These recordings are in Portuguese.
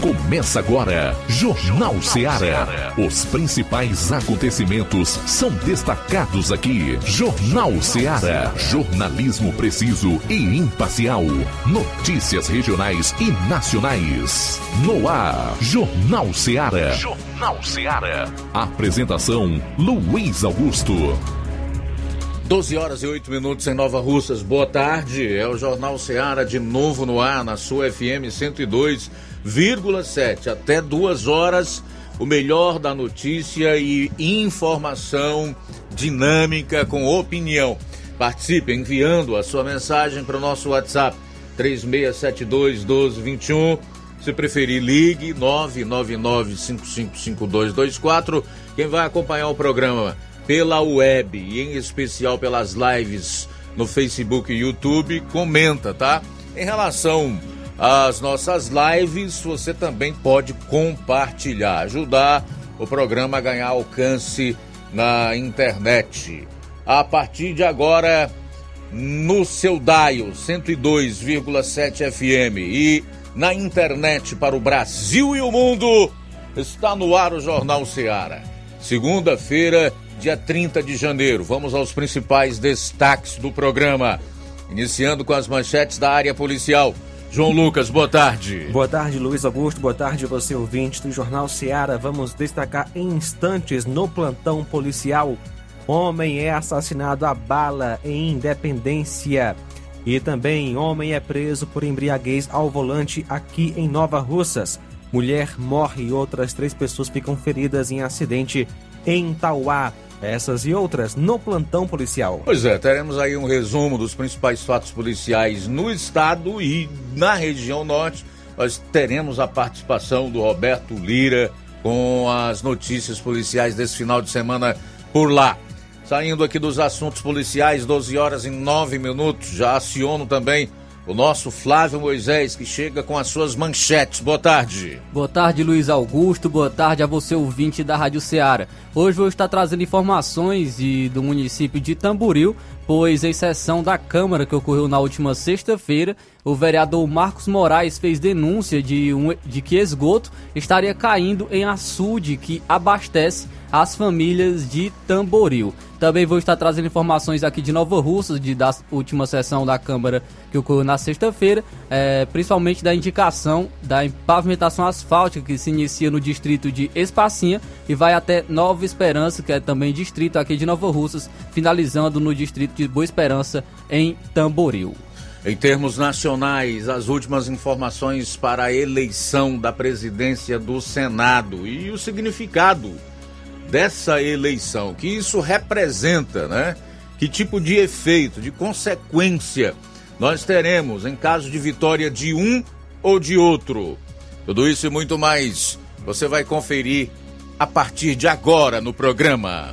Começa agora, Jornal Ceará. Os principais acontecimentos são destacados aqui. Jornal Ceará. Jornalismo preciso e imparcial. Notícias regionais e nacionais. No ar, Jornal Ceará. Jornal Ceará. Apresentação: Luiz Augusto. 12 horas e 8 minutos em Nova Russas. Boa tarde. É o Jornal Ceará de novo no ar na sua FM 102,7. Até duas horas, o melhor da notícia e informação dinâmica com opinião. Participe enviando a sua mensagem para o nosso WhatsApp 3672 1221. Se preferir, ligue 999 555224. Quem vai acompanhar o programa pela web e em especial pelas lives no Facebook e YouTube, comenta, tá? Em relação às nossas lives, você também pode compartilhar, ajudar o programa a ganhar alcance na internet. A partir de agora, no seu dial 102,7 FM e na internet para o Brasil e o mundo, está no ar o Jornal Seara. Segunda-feira, dia 30 de janeiro. Vamos aos principais destaques do programa. Iniciando com as manchetes da área policial. João Lucas, boa tarde. Boa tarde, Luiz Augusto. Boa tarde, você ouvinte do Jornal Seara. Vamos destacar em instantes no plantão policial. Homem é assassinado a bala em Independência. E também homem é preso por embriaguez ao volante aqui em Nova Russas. Mulher morre e outras três pessoas ficam feridas em acidente em Tauá. Essas e outras no plantão policial. Pois é, teremos aí um resumo dos principais fatos policiais no estado e na região norte. Nós teremos a participação do Roberto Lira com as notícias policiais desse final de semana por lá. Saindo aqui dos assuntos policiais, 12 horas e 9 minutos. Já aciono também o nosso Flávio Moisés, que chega com as suas manchetes. Boa tarde. Boa tarde, Luiz Augusto. Boa tarde a você, ouvinte da Rádio Ceará. Hoje vou estar trazendo informações de, do município de Tamboril, pois em sessão da Câmara que ocorreu na última sexta-feira, o vereador Marcos Moraes fez denúncia de, um, de que esgoto estaria caindo em açude que abastece as famílias de Tamboril. Também vou estar trazendo informações aqui de Nova Russa, de, da última sessão da Câmara que ocorreu na sexta-feira, é, principalmente da indicação da pavimentação asfáltica que se inicia no distrito de Espacinha e vai até Nova Esperança, que é também distrito aqui de Nova Russas, finalizando no distrito de Boa Esperança, em Tamboril. Em termos nacionais, as últimas informações para a eleição da presidência do Senado e o significado dessa eleição, que isso representa, né? Que tipo de efeito, de consequência nós teremos em caso de vitória de um ou de outro. Tudo isso e muito mais você vai conferir a partir de agora no programa.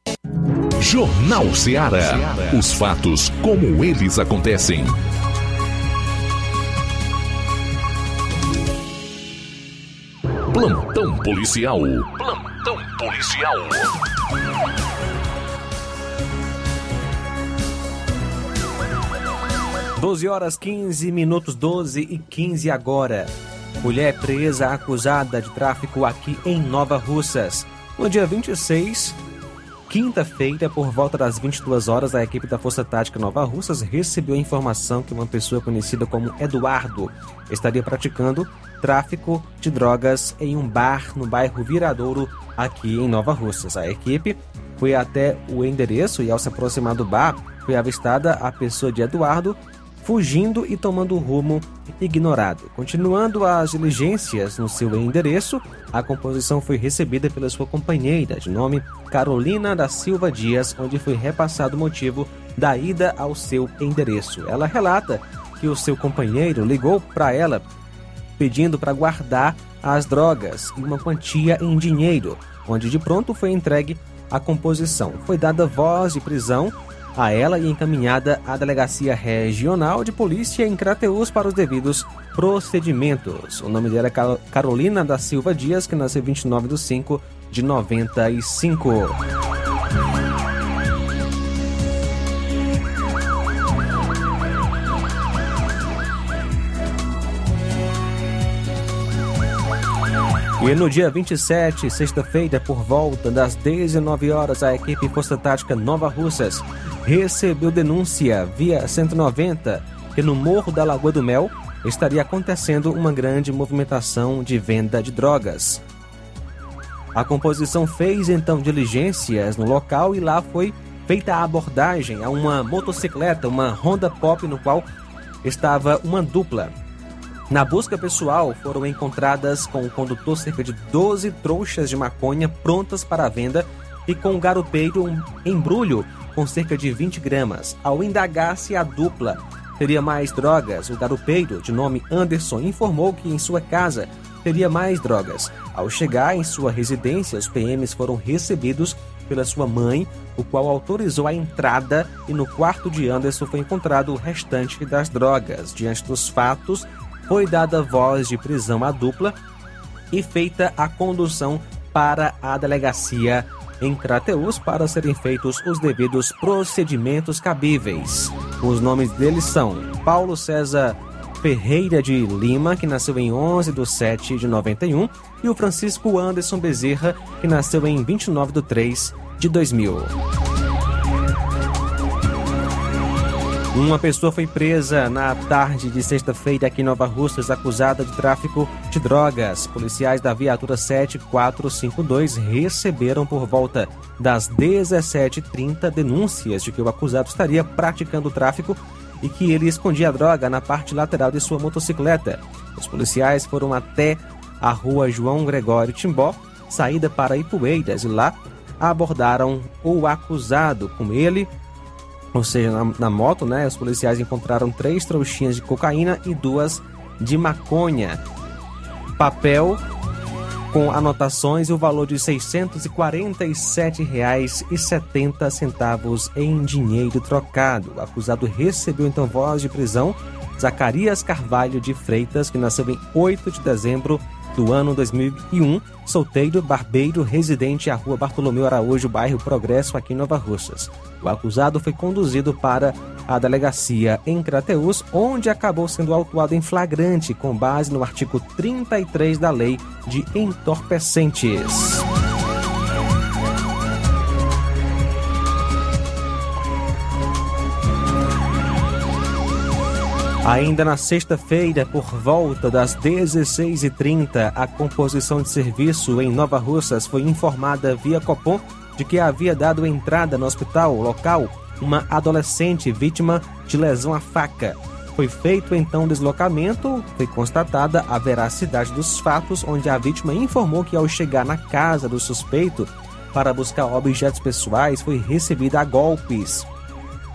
Jornal Ceará. Os fatos como eles acontecem. Plantão policial. Plantão policial. Doze horas 15 minutos 12 e 15 agora. Mulher presa acusada de tráfico aqui em Nova Russas. No dia 26, quinta-feira, por volta das 22 horas, a equipe da Força Tática Nova Russas recebeu a informação que uma pessoa conhecida como Eduardo estaria praticando tráfico de drogas em um bar no bairro Viradouro, aqui em Nova Russas. A equipe foi até o endereço e, ao se aproximar do bar, foi avistada a pessoa de Eduardo fugindo e tomando rumo ignorado. Continuando as diligências no seu endereço, a composição foi recebida pela sua companheira, de nome Carolina da Silva Dias, onde foi repassado o motivo da ida ao seu endereço. Ela relata que o seu companheiro ligou para ela pedindo para guardar as drogas e uma quantia em dinheiro, onde de pronto foi entregue a composição. Foi dada voz de prisão a ela e encaminhada à Delegacia Regional de Polícia em Crateús para os devidos procedimentos. O nome dela é Carolina da Silva Dias, que nasceu 29 de 5 de 95. E no dia 27, sexta-feira, por volta das 19 horas, a equipe Força Tática Nova Russas recebeu denúncia via 190 que no Morro da Lagoa do Mel estaria acontecendo uma grande movimentação de venda de drogas. A composição fez então diligências no local e lá foi feita a abordagem a uma motocicleta, uma Honda Pop, no qual estava uma dupla. Na busca pessoal, foram encontradas com o condutor cerca de 12 trouxas de maconha prontas para venda e com o garupeiro um embrulho com cerca de 20 gramas. Ao indagar se a dupla teria mais drogas, o garupeiro, de nome Anderson, informou que em sua casa teria mais drogas. Ao chegar em sua residência, os PMs foram recebidos pela sua mãe, o qual autorizou a entrada e no quarto de Anderson foi encontrado o restante das drogas. Diante dos fatos, foi dada voz de prisão à dupla e feita a condução para a delegacia em Crateus para serem feitos os devidos procedimentos cabíveis. Os nomes deles são Paulo César Ferreira de Lima, que nasceu em 11 de 7 de 91, e o Francisco Anderson Bezerra, que nasceu em 29 de 3 de 2000. Uma pessoa foi presa na tarde de sexta-feira aqui em Nova Russas, acusada de tráfico de drogas. Policiais da viatura 7452 receberam por volta das 17h30 denúncias de que o acusado estaria praticando tráfico e que ele escondia a droga na parte lateral de sua motocicleta. Os policiais foram até a rua João Gregório Timbó, saída para Ipueiras, e lá abordaram o acusado. Com ele, ou seja, na, na, moto, né, os policiais encontraram três trouxinhas de cocaína e duas de maconha. Papel com anotações e o valor de R$ 647,70 em dinheiro trocado. O acusado recebeu então voz de prisão Zacarias Carvalho de Freitas, que nasceu em 8 de dezembro do ano 2001, solteiro, barbeiro, residente à rua Bartolomeu Araújo, bairro Progresso, aqui em Nova Russas. O acusado foi conduzido para a delegacia em Crateus, onde acabou sendo autuado em flagrante com base no artigo 33 da Lei de Entorpecentes. Ainda na sexta-feira, por volta das 16h30, a composição de serviço em Nova Russas foi informada via Copom de que havia dado entrada no hospital local uma adolescente vítima de lesão à faca. Foi feito então o deslocamento, foi constatada a veracidade dos fatos, onde a vítima informou que ao chegar na casa do suspeito para buscar objetos pessoais foi recebida a golpes.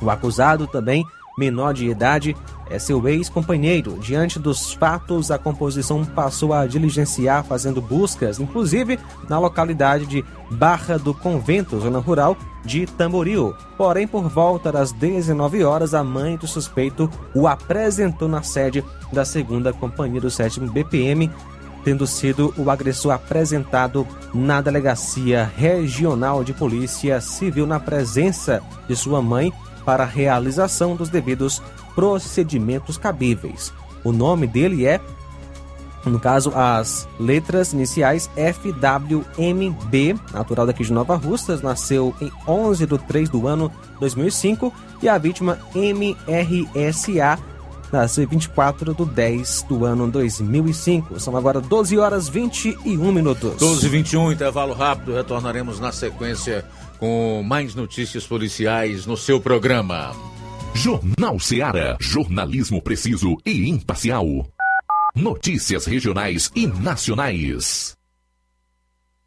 O acusado também menor de idade, é seu ex-companheiro. Diante dos fatos, a composição passou a diligenciar fazendo buscas, inclusive na localidade de Barra do Convento, zona rural de Tamboril. Porém, por volta das 19 horas, a mãe do suspeito o apresentou na sede da segunda companhia do 7 BPM, tendo sido o agressor apresentado na delegacia regional de polícia civil na presença de sua mãe para a realização dos devidos procedimentos cabíveis. O nome dele é, no caso, as letras iniciais FWMB, natural daqui de Nova Russas, nasceu em 11 de 3 do ano 2005, e a vítima MRSA, nasceu em 24 de 10 do ano 2005. São agora 12 horas 21 minutos. 12 e 21, intervalo rápido, retornaremos na sequência com mais notícias policiais no seu programa. Jornal Seara. Jornalismo preciso e imparcial. Notícias regionais e nacionais.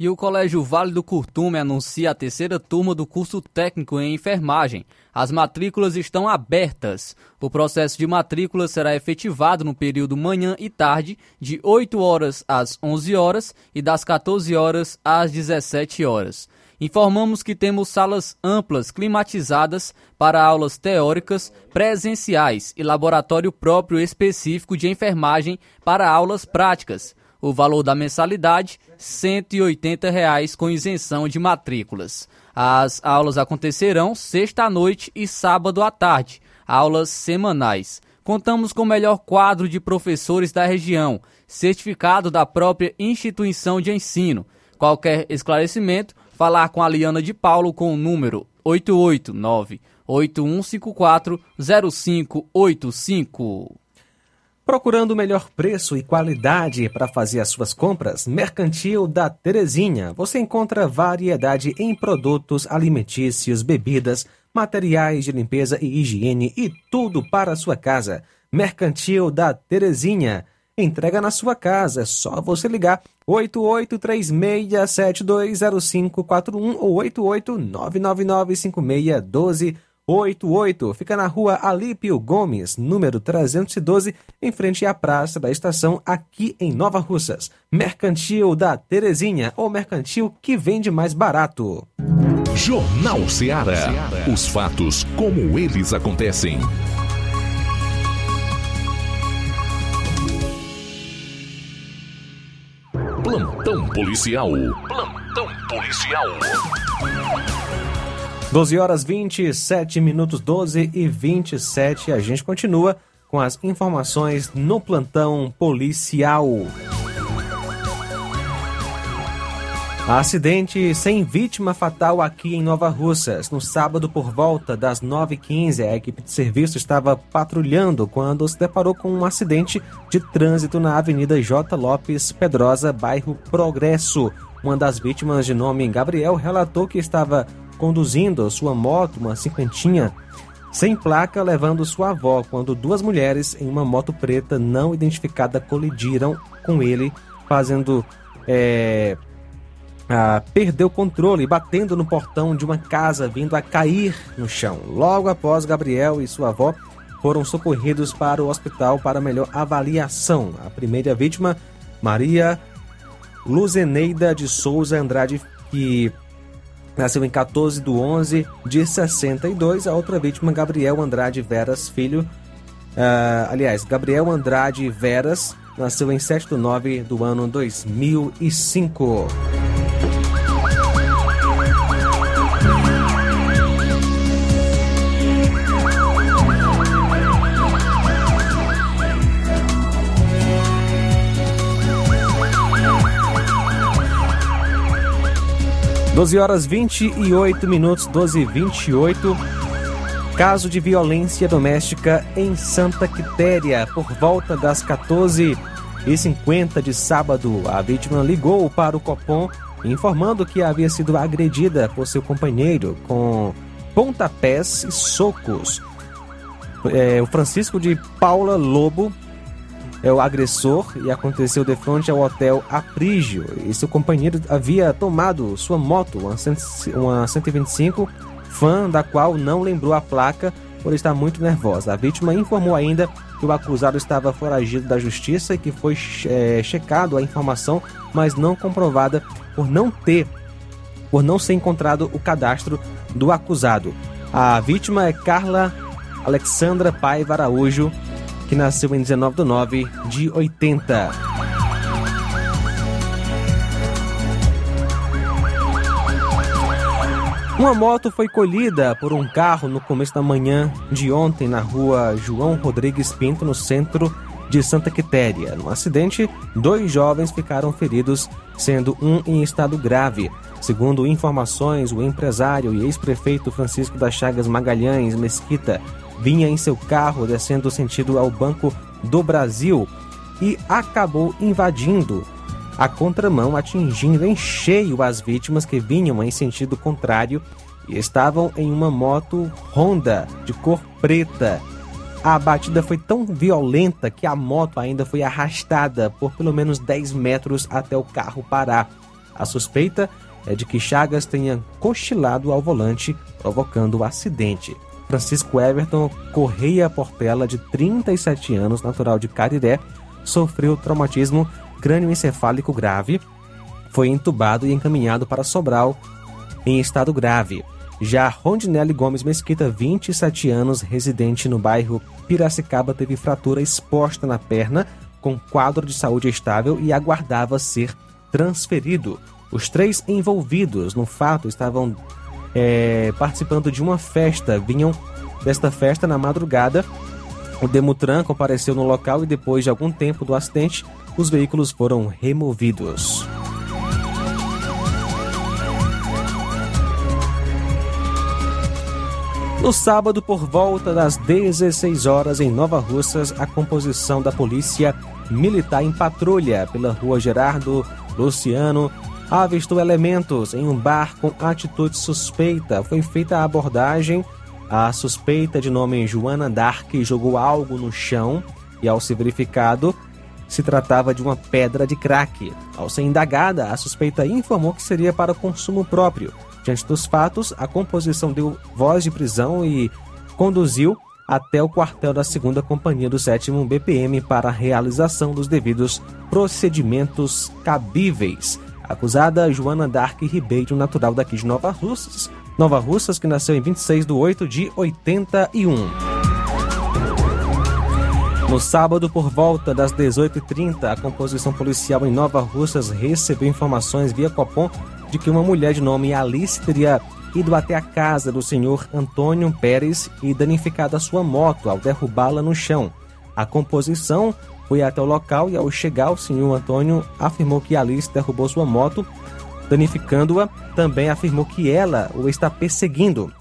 E o Colégio Vale do Curtume anuncia a terceira turma do curso técnico em enfermagem. As matrículas estão abertas. O processo de matrícula será efetivado no período manhã e tarde, de 8 horas às 11 horas e das 14 horas às 17 horas. Informamos que temos salas amplas climatizadas para aulas teóricas presenciais e laboratório próprio específico de enfermagem para aulas práticas. O valor da mensalidade, 180 reais, com isenção de matrículas. As aulas acontecerão sexta noite e sábado à tarde, aulas semanais. Contamos com o melhor quadro de professores da região, certificado da própria instituição de ensino. Qualquer esclarecimento, falar com a Liana de Paulo com o número 889 8154 0585. Procurando o melhor preço e qualidade para fazer as suas compras, Mercantil da Terezinha. Você encontra variedade em produtos alimentícios, bebidas, materiais de limpeza e higiene e tudo para a sua casa. Mercantil da Terezinha. Entrega na sua casa, é só você ligar 8836720541 ou 889995612 88. Fica na rua Alípio Gomes, número 312, em frente à praça da estação, aqui em Nova Russas. Mercantil da Terezinha, ou mercantil que vende mais barato. Jornal Seara. Os fatos como eles acontecem. Plantão policial. Plantão policial. 12 horas 27 minutos, 12 e 27. A gente continua com as informações no plantão policial. Acidente sem vítima fatal aqui em Nova Russas. No sábado, por volta das 9h15, a equipe de serviço estava patrulhando quando se deparou com um acidente de trânsito na Avenida J. Lopes Pedrosa, bairro Progresso. Uma das vítimas, de nome Gabriel, relatou que estava conduzindo sua moto, uma cinquentinha, sem placa, levando sua avó, quando duas mulheres em uma moto preta não identificada colidiram com ele, fazendo é, ah, perdeu o controle, batendo no portão de uma casa, vindo a cair no chão. Logo após, Gabriel e sua avó foram socorridos para o hospital para melhor avaliação. A primeira vítima, Maria Luzeneida de Souza Andrade, que nasceu em 14 de 11 de 62. A outra vítima, Gabriel Andrade Veras Filho. Uh, aliás, Gabriel Andrade Veras nasceu em 7 de 9 do ano 2005. 12 horas 28 minutos, 12 e 28. Caso de violência doméstica em Santa Quitéria. Por volta das 14 e 50 de sábado, a vítima ligou para o Copom informando que havia sido agredida por seu companheiro com pontapés e socos. É, o Francisco de Paula Lobo é o agressor e aconteceu de frente ao hotel Aprígio. E seu companheiro havia tomado sua moto, uma 125, fã da qual não lembrou a placa por estar muito nervosa. A vítima informou ainda que o acusado estava foragido da justiça e que foi é, checado a informação, mas não comprovada por não ter, por não ser encontrado o cadastro do acusado. A vítima é Carla Alexandra Paiva Araújo, que nasceu em 19 de 9 de 80. Uma moto foi colhida por um carro no começo da manhã de ontem na rua João Rodrigues Pinto, no centro de Santa Quitéria. No acidente, dois jovens ficaram feridos, sendo um em estado grave. Segundo informações, o empresário e ex-prefeito Francisco das Chagas Magalhães Mesquita vinha em seu carro descendo sentido ao Banco do Brasil e acabou invadindo a contramão, atingindo em cheio as vítimas que vinham em sentido contrário e estavam em uma moto Honda de cor preta. A batida foi tão violenta que a moto ainda foi arrastada por pelo menos 10 metros até o carro parar. A suspeita é de que Chagas tenha cochilado ao volante, provocando o acidente. Francisco Everton Correia Portela, de 37 anos, natural de Cariré, sofreu traumatismo crânioencefálico grave, foi entubado e encaminhado para Sobral em estado grave. Já Rondinelli Gomes Mesquita, 27 anos, residente no bairro Piracicaba, teve fratura exposta na perna, com quadro de saúde estável e aguardava ser transferido. Os três envolvidos no fato estavam é, participando de uma festa. Vinham desta festa na madrugada. O Demutran compareceu no local e depois de algum tempo do acidente, os veículos foram removidos. No sábado, por volta das 16 horas, em Nova Russas, a composição da polícia militar em patrulha pela rua Gerardo Luciano avistou elementos em um bar com atitude suspeita. Foi feita a abordagem. A suspeita de nome Joana Dark jogou algo no chão e, ao ser verificado, se tratava de uma pedra de crack. Ao ser indagada, a suspeita informou que seria para consumo próprio. Diante dos fatos, a composição deu voz de prisão e conduziu até o quartel da segunda companhia do 7 BPM para a realização dos devidos procedimentos cabíveis. Acusada Joana Dark Ribeiro, natural daqui de Nova Russas. Nova Russas, que nasceu em 26 de 8 de 81. No sábado, por volta das 18h30, a composição policial em Nova Russas recebeu informações via Copom de que uma mulher de nome Alice teria ido até a casa do senhor Antônio Pérez e danificado a sua moto ao derrubá-la no chão. A composição foi até o local e, ao chegar, o senhor Antônio afirmou que Alice derrubou sua moto, danificando-a. Também afirmou que ela o está perseguindo.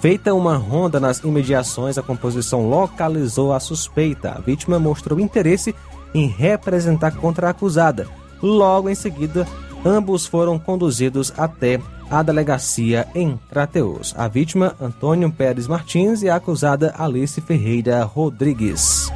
Feita uma ronda nas imediações, a composição localizou a suspeita. A vítima mostrou interesse em representar contra a acusada. Logo em seguida, ambos foram conduzidos até a delegacia em Crateus. A vítima, Antônio Pérez Martins, e a acusada Alice Ferreira Rodrigues.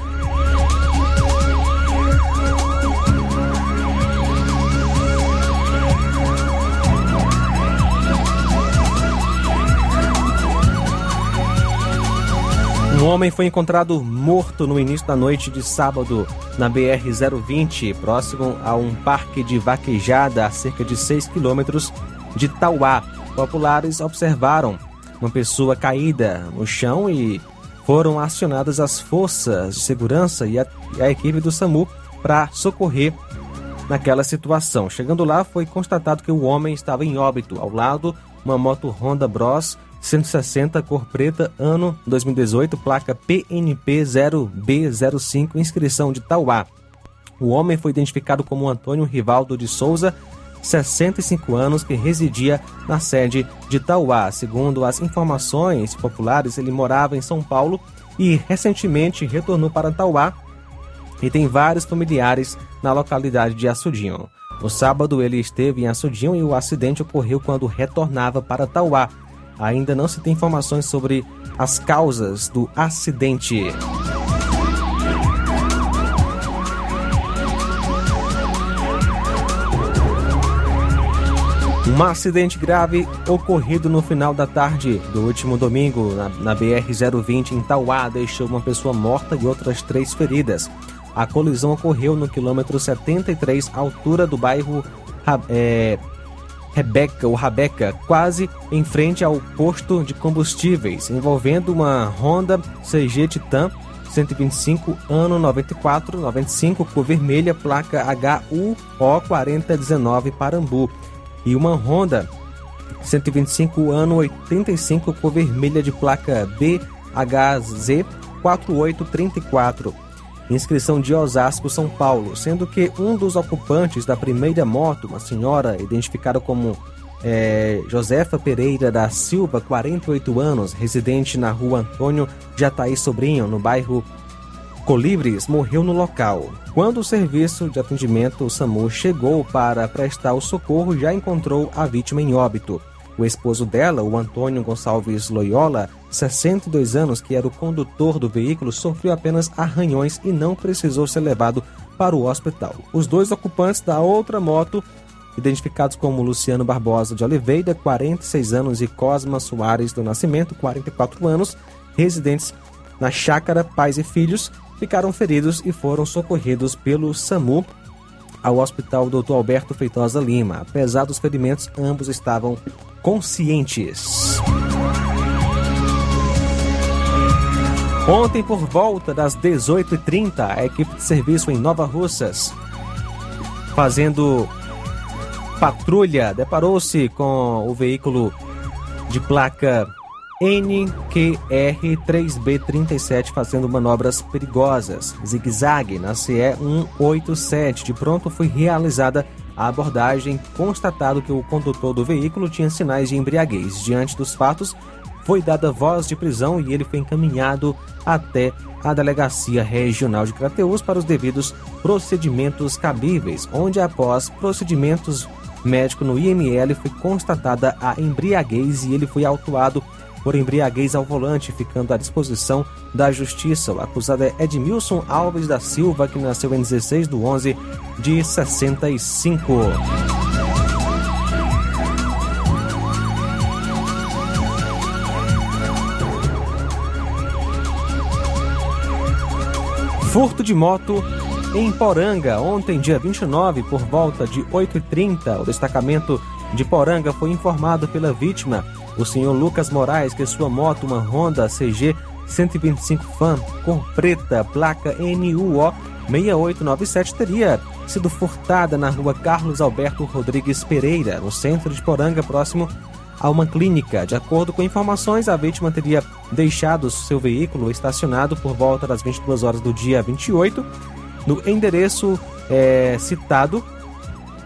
Um homem foi encontrado morto no início da noite de sábado na BR-020, próximo a um parque de vaquejada a cerca de 6 quilômetros de Tauá. Populares observaram uma pessoa caída no chão e foram acionadas as forças de segurança e a, e a equipe do SAMU para socorrer naquela situação. Chegando lá, foi constatado que o homem estava em óbito. Ao lado, uma moto Honda Bros 160 cor preta, ano 2018, placa PNP 0B05, inscrição de Tauá. O homem foi identificado como Antônio Rivaldo de Souza, 65 anos, que residia na sede de Tauá. Segundo as informações populares, ele morava em São Paulo e recentemente retornou para Tauá e tem vários familiares na localidade de Açudinho. No sábado, ele esteve em Açudinho e o acidente ocorreu quando retornava para Tauá. Ainda não se tem informações sobre as causas do acidente. Um acidente grave ocorrido no final da tarde do último domingo na, na BR-020 em Tauá deixou uma pessoa morta e outras três feridas. A colisão ocorreu no quilômetro 73, altura do bairro é, Rebeca ou Rabeca, quase em frente ao posto de combustíveis, envolvendo uma Honda CG Titan 125, ano 94, 95, cor vermelha, placa HUO 4019 Parambu, e uma Honda 125, ano 85, cor vermelha de placa BHZ 4834 inscrição de Osasco, São Paulo, sendo que um dos ocupantes da primeira moto, uma senhora identificada como é, Josefa Pereira da Silva, 48 anos, residente na rua Antônio Jataí Sobrinho, no bairro Colibres, morreu no local. Quando o serviço de atendimento SAMU chegou para prestar o socorro, já encontrou a vítima em óbito. O esposo dela, o Antônio Gonçalves Loyola, 62 anos, que era o condutor do veículo, sofreu apenas arranhões e não precisou ser levado para o hospital. Os dois ocupantes da outra moto, identificados como Luciano Barbosa de Oliveira, 46 anos, e Cosma Soares do Nascimento, 44 anos, residentes na chácara Pais e Filhos, ficaram feridos e foram socorridos pelo SAMU ao Hospital Dr. Alberto Feitosa Lima. Apesar dos ferimentos, ambos estavam conscientes. Ontem, por volta das 18h30, a equipe de serviço em Nova Russas, fazendo patrulha, deparou-se com o veículo de placa NQR3B37 fazendo manobras perigosas, zigue-zague na CE 187. De pronto foi realizada a abordagem, constatado que o condutor do veículo tinha sinais de embriaguez. Diante dos fatos, foi dada voz de prisão e ele foi encaminhado até a Delegacia Regional de Crateús para os devidos procedimentos cabíveis, onde após procedimentos médicos no IML foi constatada a embriaguez e ele foi autuado por embriaguez ao volante, ficando à disposição da Justiça. O acusado é Edmilson Alves da Silva, que nasceu em 16 de 11 de 65. Furto de moto em Poranga, ontem, dia 29, por volta de 8h30, o destacamento de Poranga foi informado pela vítima, o senhor Lucas Moraes, que sua moto, uma Honda CG 125 Fan, cor preta, placa NUO 6897, teria sido furtada na rua Carlos Alberto Rodrigues Pereira, no centro de Poranga, próximo a uma clínica. De acordo com informações, a vítima teria deixado seu veículo estacionado por volta das 22 horas do dia 28 no endereço é, citado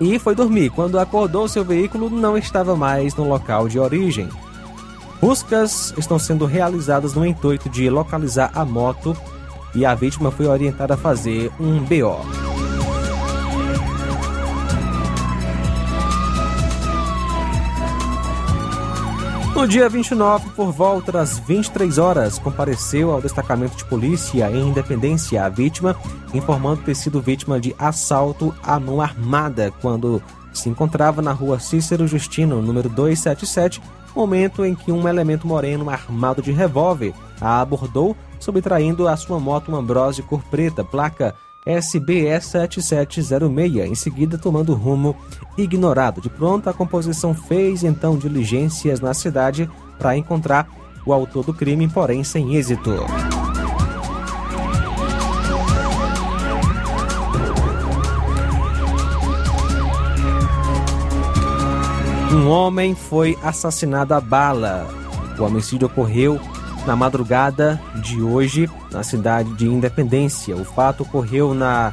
e foi dormir. Quando acordou, seu veículo não estava mais no local de origem. Buscas estão sendo realizadas no intuito de localizar a moto e a vítima foi orientada a fazer um BO. No dia 29, por volta das 23 horas, compareceu ao destacamento de polícia em Independência a vítima, informando ter sido vítima de assalto à mão armada quando se encontrava na rua Cícero Justino, número 277, momento em que um elemento moreno armado de revólver a abordou subtraindo a sua moto Ambrose cor preta, placa SBE 7706, em seguida tomando rumo ignorado. De pronto, a composição fez então diligências na cidade para encontrar o autor do crime, porém sem êxito. Um homem foi assassinado a bala. O homicídio ocorreu na madrugada de hoje na cidade de Independência. O fato ocorreu na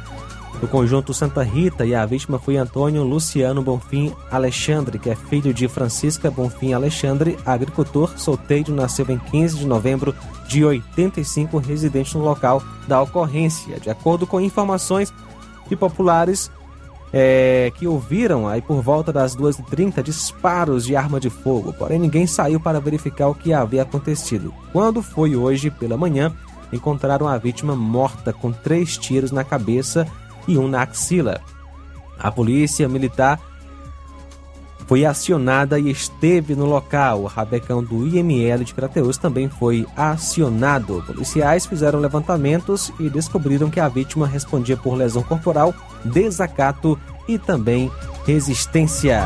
no conjunto Santa Rita e a vítima foi Antônio Luciano Bonfim Alexandre, que é filho de Francisca Bonfim Alexandre, agricultor, solteiro, nasceu em 15 de novembro de 85, residente no local da ocorrência. De acordo com informações de populares, é, que ouviram aí por volta das 2h30 disparos de arma de fogo, porém ninguém saiu para verificar o que havia acontecido. Quando foi hoje pela manhã, encontraram a vítima morta com três tiros na cabeça e um na axila. A polícia militar foi acionada e esteve no local. O rabecão do IML de Crateus também foi acionado. Policiais fizeram levantamentos e descobriram que a vítima respondia por lesão corporal, desacato e também resistência.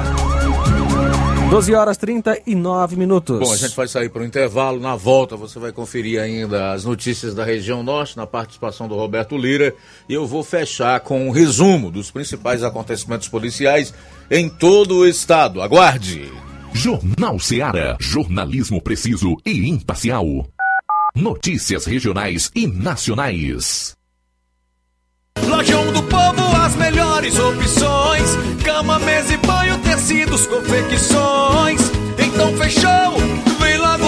12 horas 39 minutos. Bom, a gente vai sair para o intervalo. Na volta você vai conferir ainda as notícias da região norte na participação do Roberto Lira. E eu vou fechar com um resumo dos principais acontecimentos policiais em todo o estado. Aguarde! Jornal Seara. Jornalismo preciso e imparcial. Notícias regionais e nacionais. Lojão do Povo, as melhores opções: cama, mesa e tecidos, confecções. Então fechou,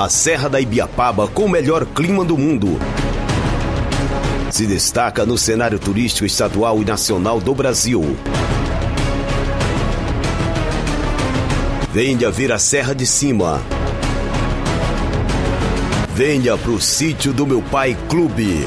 A Serra da Ibiapaba com o melhor clima do mundo. Se destaca no cenário turístico estadual e nacional do Brasil. Venha ver a Serra de Cima. Venha pro sítio do meu pai Clube.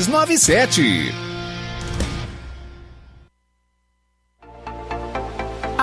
6297.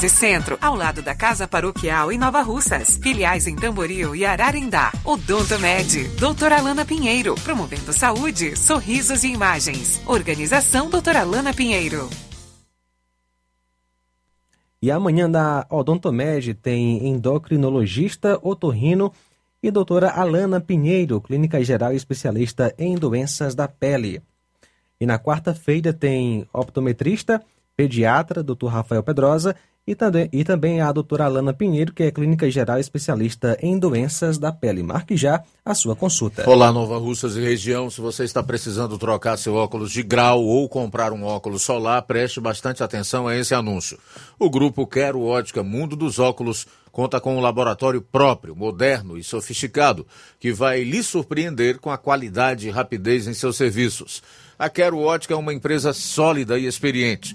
13 Centro, ao lado da Casa Paroquial em Nova Russas. Filiais em Tamboril e Ararindá. Odonto Med, doutora Alana Pinheiro, promovendo saúde, sorrisos e imagens. Organização doutora Alana Pinheiro. E amanhã da Odontomed tem endocrinologista, otorrino e doutora Alana Pinheiro, clínica geral e especialista em doenças da pele. E na quarta-feira tem optometrista, pediatra, doutor Rafael Pedrosa e também, e também a doutora Alana Pinheiro, que é clínica geral especialista em doenças da pele. Marque já a sua consulta. Olá, Nova Russas e região. Se você está precisando trocar seu óculos de grau ou comprar um óculos solar, preste bastante atenção a esse anúncio. O grupo Quero Ótica Mundo dos Óculos conta com um laboratório próprio, moderno e sofisticado, que vai lhe surpreender com a qualidade e rapidez em seus serviços. A Quero Ótica é uma empresa sólida e experiente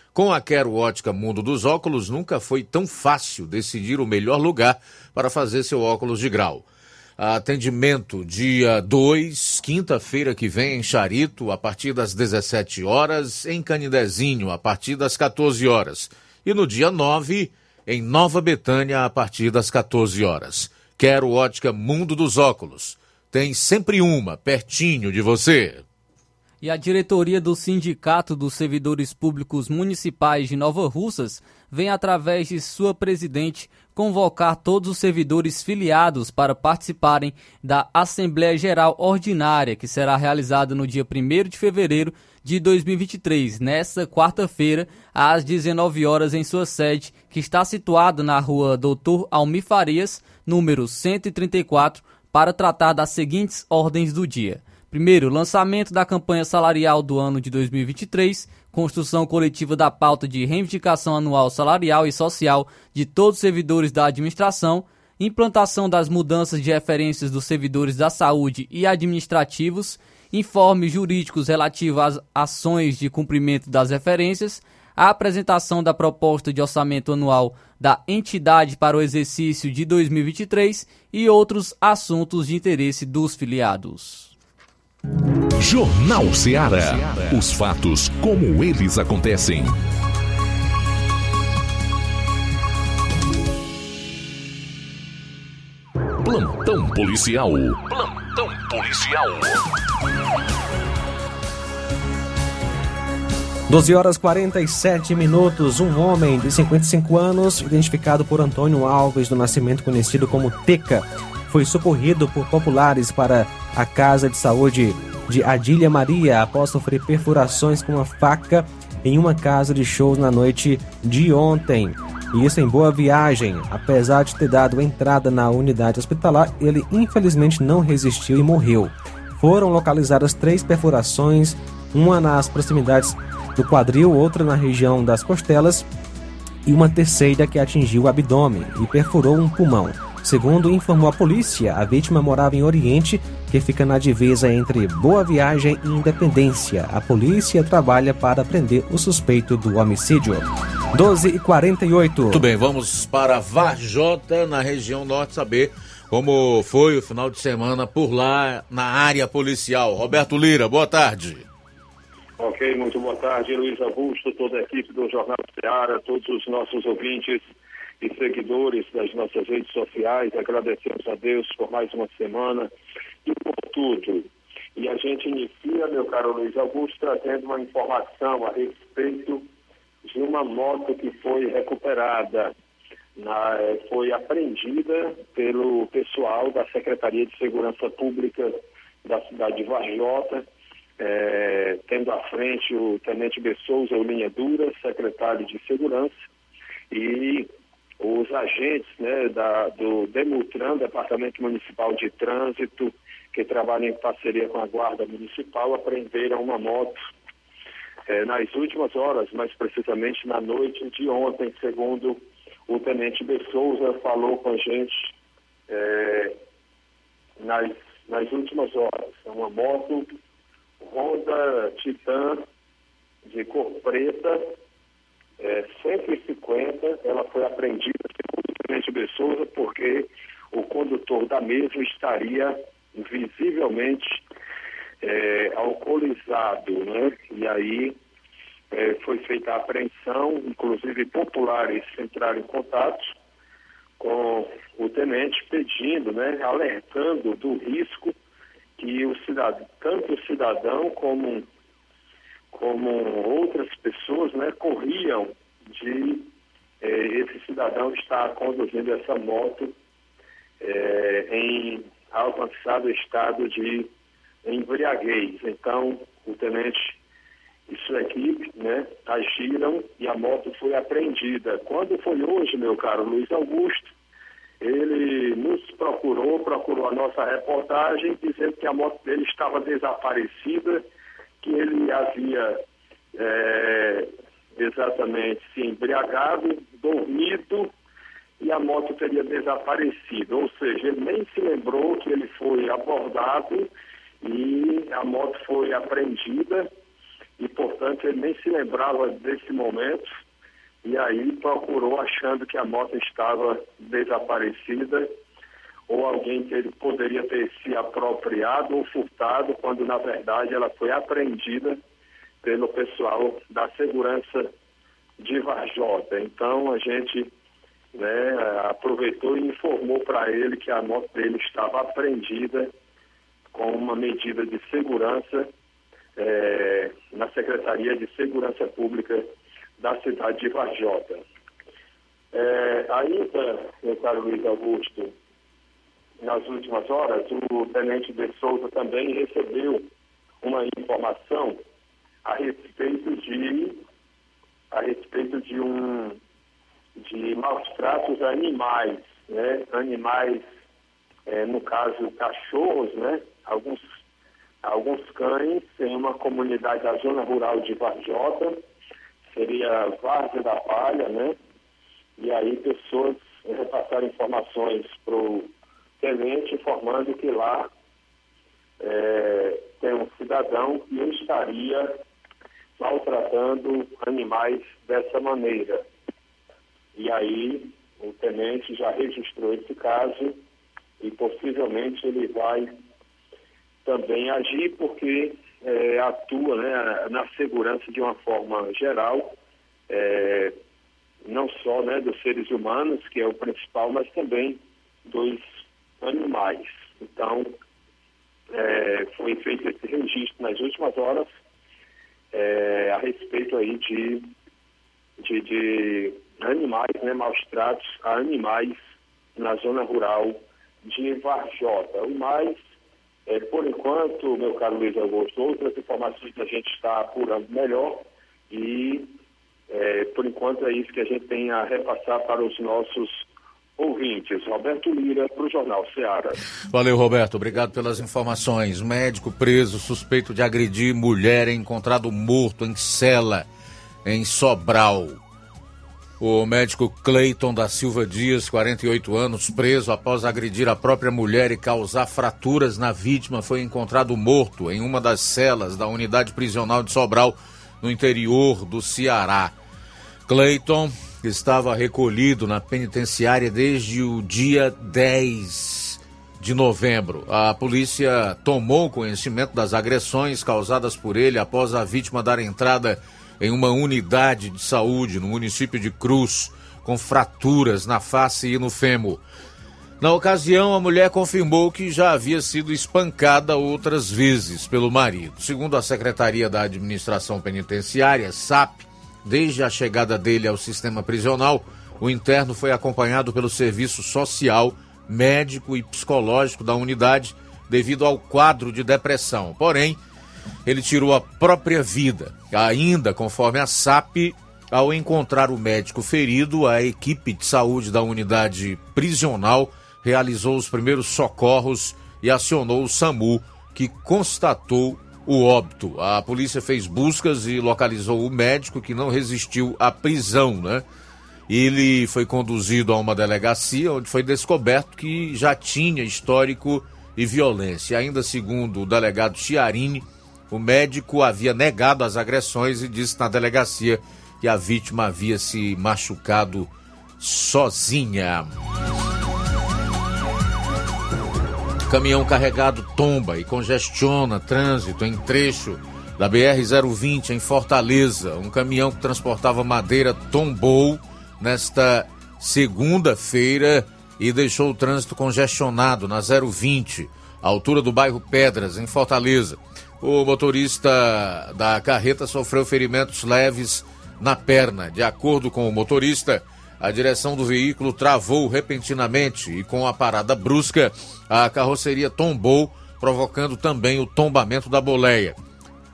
com a Quero Ótica Mundo dos Óculos, nunca foi tão fácil decidir o melhor lugar para fazer seu óculos de grau. Atendimento dia 2, quinta-feira que vem em Charito, a partir das 17 horas, em Canidezinho, a partir das 14 horas. E no dia 9, em Nova Betânia, a partir das 14 horas. Quero Ótica Mundo dos Óculos. Tem sempre uma pertinho de você e a diretoria do Sindicato dos Servidores Públicos Municipais de Nova Russas vem, através de sua presidente, convocar todos os servidores filiados para participarem da Assembleia Geral Ordinária, que será realizada no dia 1 de fevereiro de 2023, nesta quarta-feira, às 19 horas, em sua sede, que está situada na rua Doutor Almir Farias, número 134, para tratar das seguintes ordens do dia. Primeiro, lançamento da campanha salarial do ano de 2023, construção coletiva da pauta de reivindicação anual salarial e social de todos os servidores da administração, implantação das mudanças de referências dos servidores da saúde e administrativos, informes jurídicos relativos às ações de cumprimento das referências, a apresentação da proposta de orçamento anual da entidade para o exercício de 2023 e outros assuntos de interesse dos filiados. Jornal Ceará. Os fatos como eles acontecem. Plantão policial. Plantão policial. 12 horas 47 minutos. Um homem de 55 anos, identificado por Antônio Alves do Nascimento, conhecido como Teca, foi socorrido por populares para a casa de saúde de Adília Maria após sofrer perfurações com uma faca em uma casa de shows na noite de ontem. Isso em Boa Viagem. Apesar de ter dado entrada na unidade hospitalar, ele infelizmente não resistiu e morreu. Foram localizadas três perfurações, uma nas proximidades do quadril, outra na região das costelas e uma terceira que atingiu o abdômen e perfurou um pulmão. Segundo informou a polícia, a vítima morava em Oriente, que fica na divisa entre Boa Viagem e Independência. A polícia trabalha para prender o suspeito do homicídio. 12 e 48. Muito bem, vamos para Varjota, na região norte, saber Como foi o final de semana por lá na área policial? Roberto Lira, boa tarde. Ok, muito boa tarde, Luiz Augusto, toda a equipe do Jornal Ceará, todos os nossos ouvintes e seguidores das nossas redes sociais. Agradecemos a Deus por mais uma semana e por tudo. E a gente inicia, meu caro Luiz Augusto, trazendo uma informação a respeito de uma moto que foi recuperada, na, foi apreendida pelo pessoal da Secretaria de Segurança Pública da cidade de Varjota, é, tendo à frente o Tenente Bessouza, Linha Dura, secretário de Segurança, e os agentes né, da, do Demutran, Departamento Municipal de Trânsito, que trabalham em parceria com a Guarda Municipal, apreenderam uma moto é, nas últimas horas, mais precisamente na noite de ontem, segundo o Tenente Bessouza falou com a gente é, nas, nas últimas horas. É uma moto Honda Titan de cor preta, é, 150, ela foi apreendida segundo o Tenente Bessouza porque o condutor da mesma estaria visivelmente é, alcoolizado, né? E aí é, foi feita a apreensão, inclusive populares entraram em contato com o tenente pedindo, né, alertando do risco que o cidadão, tanto o cidadão como, como outras pessoas né, corriam de é, esse cidadão estar conduzindo essa moto é, em avançado estado de embriaguez. Então, o tenente e sua equipe né, agiram e a moto foi apreendida. Quando foi hoje, meu caro Luiz Augusto, ele nos procurou, procurou a nossa reportagem, dizendo que a moto dele estava desaparecida, que ele havia é, exatamente se embriagado, dormido e a moto teria desaparecido. Ou seja, ele nem se lembrou que ele foi abordado e a moto foi apreendida e, portanto, ele nem se lembrava desse momento e aí procurou achando que a moto estava desaparecida ou alguém que ele poderia ter se apropriado ou furtado, quando na verdade ela foi apreendida pelo pessoal da segurança de Varjota. Então a gente né, aproveitou e informou para ele que a moto dele estava apreendida com uma medida de segurança é, na Secretaria de Segurança Pública da cidade de Varjota. É, ainda, meu caro Luiz Augusto, nas últimas horas, o tenente de Souza também recebeu uma informação a respeito de a respeito de um de maus tratos a animais, né? Animais, é, no caso cachorros, né? Alguns alguns cães em uma comunidade da zona rural de Varjota, seria Várzea da Palha, né? E aí pessoas repassaram informações para o tenente informando que lá é, tem um cidadão que estaria maltratando animais dessa maneira. E aí o tenente já registrou esse caso e possivelmente ele vai também agir porque é, atua né, na segurança de uma forma geral, é, não só né, dos seres humanos, que é o principal, mas também dos animais. Então, é, foi feito esse registro nas últimas horas é, a respeito aí de, de, de animais, né, maus tratos a animais na zona rural de Varjota. O mais é, por enquanto, meu caro Luiz Augusto, outras informações que a gente está apurando melhor e, é, por enquanto, é isso que a gente tem a repassar para os nossos ouvintes. Roberto Lira, para o Jornal Ceará. Valeu, Roberto. Obrigado pelas informações. Médico preso suspeito de agredir mulher encontrado morto em cela em Sobral. O médico Cleiton da Silva Dias, 48 anos, preso após agredir a própria mulher e causar fraturas na vítima, foi encontrado morto em uma das celas da unidade prisional de Sobral, no interior do Ceará. Cleiton estava recolhido na penitenciária desde o dia 10 de novembro. A polícia tomou conhecimento das agressões causadas por ele após a vítima dar entrada em uma unidade de saúde no município de Cruz, com fraturas na face e no fêmur. Na ocasião, a mulher confirmou que já havia sido espancada outras vezes pelo marido. Segundo a Secretaria da Administração Penitenciária, SAP, desde a chegada dele ao sistema prisional, o interno foi acompanhado pelo serviço social médico e psicológico da unidade devido ao quadro de depressão. Porém, ele tirou a própria vida. Ainda, conforme a SAP, ao encontrar o médico ferido, a equipe de saúde da unidade prisional realizou os primeiros socorros e acionou o SAMU, que constatou o óbito. A polícia fez buscas e localizou o médico que não resistiu à prisão, né? Ele foi conduzido a uma delegacia onde foi descoberto que já tinha histórico e violência. Ainda segundo o delegado Chiarini, o médico havia negado as agressões e disse na delegacia que a vítima havia se machucado sozinha. Caminhão carregado tomba e congestiona trânsito em trecho da BR-020 em Fortaleza. Um caminhão que transportava madeira tombou nesta segunda-feira e deixou o trânsito congestionado na 020, altura do bairro Pedras, em Fortaleza. O motorista da carreta sofreu ferimentos leves na perna. De acordo com o motorista, a direção do veículo travou repentinamente e, com a parada brusca, a carroceria tombou, provocando também o tombamento da boleia.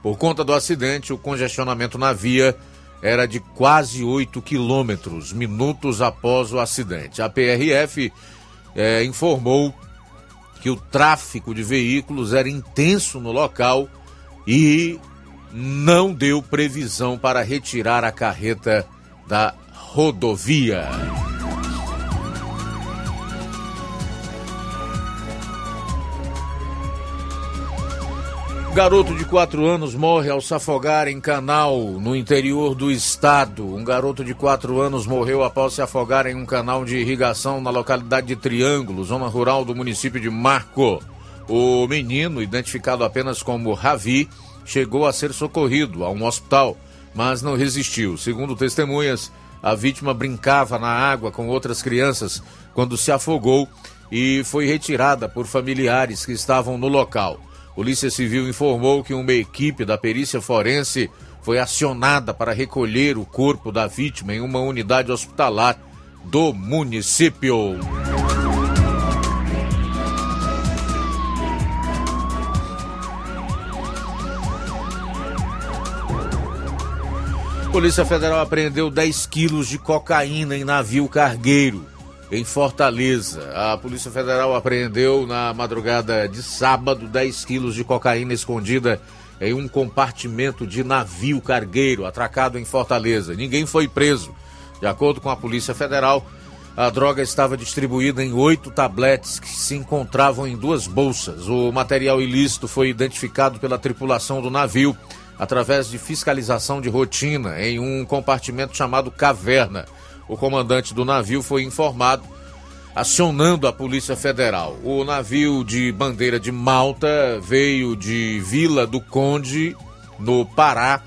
Por conta do acidente, o congestionamento na via era de quase 8 quilômetros, minutos após o acidente. A PRF é, informou que o tráfego de veículos era intenso no local e não deu previsão para retirar a carreta da rodovia. Garoto de 4 anos morre ao se afogar em canal no interior do estado. Um garoto de 4 anos morreu após se afogar em um canal de irrigação na localidade de Triângulo, zona rural do município de Marco. O menino, identificado apenas como Ravi, chegou a ser socorrido a um hospital, mas não resistiu. Segundo testemunhas, a vítima brincava na água com outras crianças quando se afogou e foi retirada por familiares que estavam no local. Polícia Civil informou que uma equipe da perícia forense foi acionada para recolher o corpo da vítima em uma unidade hospitalar do município. Polícia Federal apreendeu 10 quilos de cocaína em navio cargueiro em Fortaleza. A Polícia Federal apreendeu na madrugada de sábado 10 quilos de cocaína escondida em um compartimento de navio cargueiro atracado em Fortaleza. Ninguém foi preso. De acordo com a Polícia Federal, a droga estava distribuída em oito tabletes que se encontravam em duas bolsas. O material ilícito foi identificado pela tripulação do navio através de fiscalização de rotina em um compartimento chamado Caverna o comandante do navio foi informado, acionando a Polícia Federal. O navio de bandeira de Malta veio de Vila do Conde, no Pará,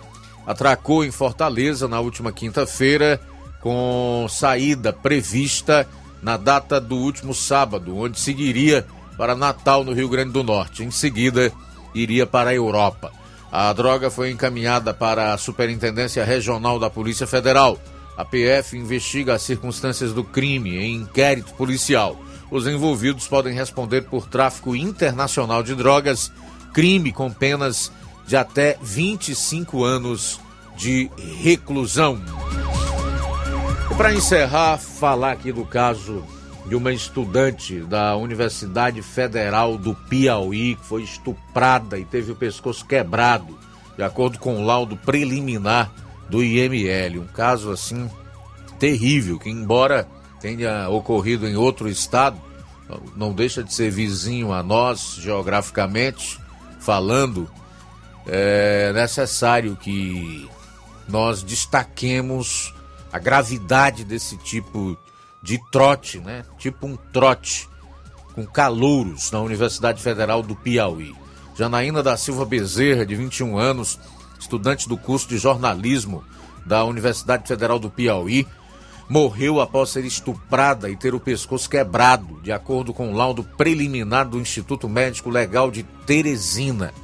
atracou em Fortaleza na última quinta-feira, com saída prevista na data do último sábado, onde seguiria para Natal, no Rio Grande do Norte. Em seguida, iria para a Europa. A droga foi encaminhada para a Superintendência Regional da Polícia Federal a PF investiga as circunstâncias do crime em inquérito policial. Os envolvidos podem responder por tráfico internacional de drogas, crime com penas de até 25 anos de reclusão. Para encerrar, falar aqui do caso de uma estudante da Universidade Federal do Piauí que foi estuprada e teve o pescoço quebrado, de acordo com o laudo preliminar do IML. Um caso assim terrível, que embora tenha ocorrido em outro estado, não deixa de ser vizinho a nós, geograficamente falando, é necessário que nós destaquemos a gravidade desse tipo de trote, né? Tipo um trote com calouros na Universidade Federal do Piauí. Janaína da Silva Bezerra, de 21 anos, estudante do curso de jornalismo da Universidade Federal do Piauí, morreu após ser estuprada e ter o pescoço quebrado, de acordo com o laudo preliminar do Instituto Médico Legal de Teresina.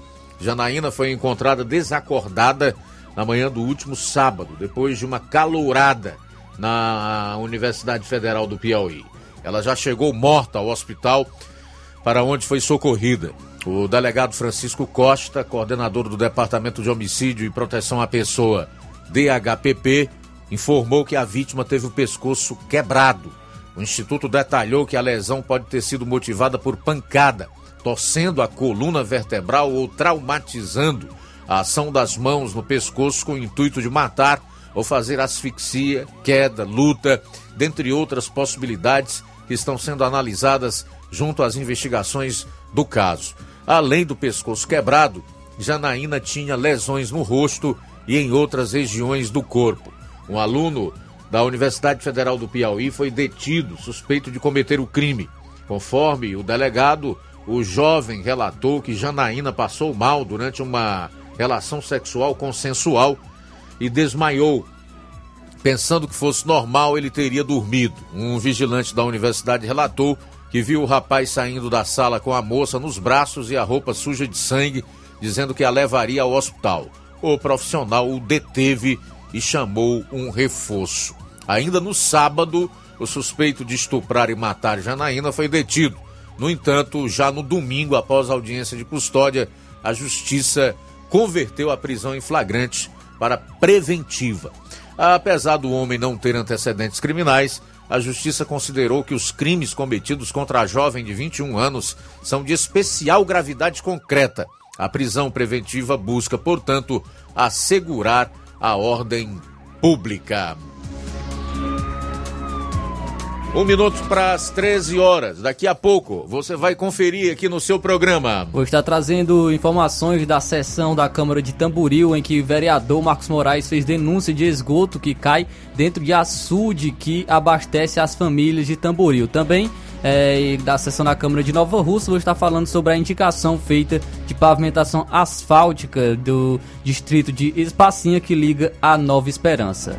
Janaína foi encontrada desacordada na manhã do último sábado, depois de uma calourada na Universidade Federal do Piauí. Ela já chegou morta ao hospital para onde foi socorrida. O delegado Francisco Costa, coordenador do Departamento de Homicídio e Proteção à Pessoa, DHPP, informou que a vítima teve o pescoço quebrado. O instituto detalhou que a lesão pode ter sido motivada por pancada, torcendo a coluna vertebral ou traumatizando a ação das mãos no pescoço com o intuito de matar ou fazer asfixia, queda, luta, dentre outras possibilidades que estão sendo analisadas junto às investigações do caso. Além do pescoço quebrado, Janaína tinha lesões no rosto e em outras regiões do corpo. Um aluno da Universidade Federal do Piauí foi detido, suspeito de cometer o crime. Conforme o delegado, o jovem relatou que Janaína passou mal durante uma relação sexual consensual e desmaiou. Pensando que fosse normal, ele teria dormido. Um vigilante da universidade relatou que viu o rapaz saindo da sala com a moça nos braços e a roupa suja de sangue, dizendo que a levaria ao hospital. O profissional o deteve e chamou um reforço. Ainda no sábado, o suspeito de estuprar e matar Janaína foi detido. No entanto, já no domingo, após a audiência de custódia, a justiça converteu a prisão em flagrante para preventiva. Apesar do homem não ter antecedentes criminais, a justiça considerou que os crimes cometidos contra a jovem de 21 anos são de especial gravidade concreta. A prisão preventiva busca, portanto, assegurar a ordem pública. Um minuto para as 13 horas. Daqui a pouco você vai conferir aqui no seu programa. Vou estar trazendo informações da sessão da Câmara de Tamboril, em que o vereador Marcos Moraes fez denúncia de esgoto que cai dentro de açude que abastece as famílias de Tamboril. Também é, da sessão da Câmara de Nova Rússia, vou estar falando sobre a indicação feita de pavimentação asfáltica do distrito de Espacinha que liga a Nova Esperança.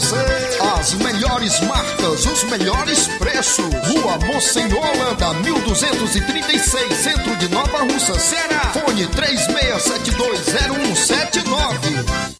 você. As melhores marcas, os melhores preços. Rua Monsenhor Holanda, 1236, centro de Nova Russa, Ceará. Fone 36720179.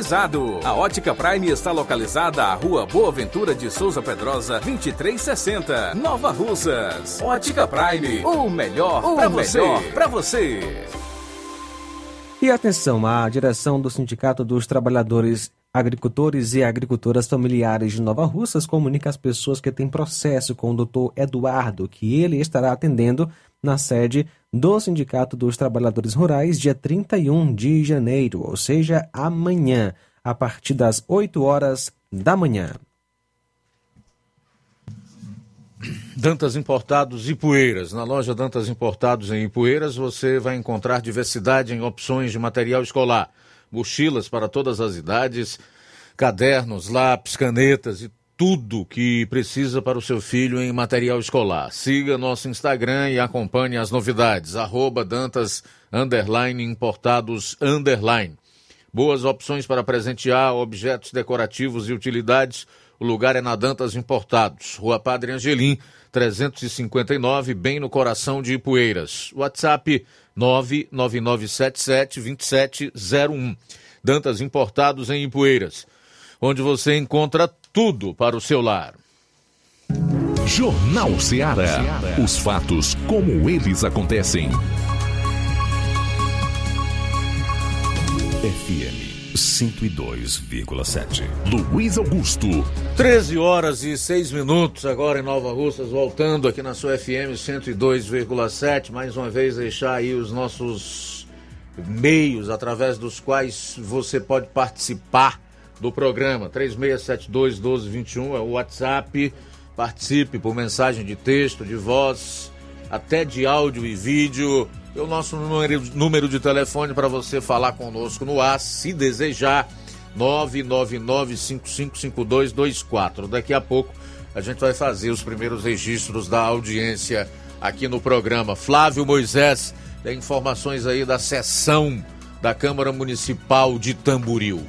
A Ótica Prime está localizada à Rua Boa Ventura de Souza Pedrosa, 2360, Nova Russas. Ótica Prime, o melhor para você. Pra você. E atenção, a direção do Sindicato dos Trabalhadores Agricultores e Agricultoras Familiares de Nova Russas comunica às pessoas que têm processo com o doutor Eduardo que ele estará atendendo na sede do Sindicato dos Trabalhadores Rurais dia 31 de janeiro, ou seja, amanhã, a partir das 8 horas da manhã. Dantas Importados e Poeiras. Na loja Dantas Importados em Ipueiras você vai encontrar diversidade em opções de material escolar, mochilas para todas as idades, cadernos, lápis, canetas e tudo que precisa para o seu filho em material escolar. Siga nosso Instagram e acompanhe as novidades. Arroba Dantas underline, Importados underline. Boas opções para presentear objetos decorativos e utilidades. O lugar é na Dantas Importados, Rua Padre Angelim, 359, bem no coração de Ipueiras. WhatsApp 999772701. Dantas Importados em Ipueiras, onde você encontra tudo para o seu lar. Jornal Ceará. Os fatos como eles acontecem. FM 102,7. Luiz Augusto. 13 horas e 6 minutos agora em Nova Russas, voltando aqui na sua FM 102,7. Mais uma vez deixar aí os nossos meios através dos quais você pode participar do programa. 3672-1221 é o WhatsApp. Participe por mensagem de texto, de voz, até de áudio e vídeo. E o nosso número, de telefone para você falar conosco no ar, se desejar, 999-555224. Daqui a pouco a gente vai fazer os primeiros registros da audiência aqui no programa. Flávio Moisés, tem informações aí da sessão da Câmara Municipal de Tamboril.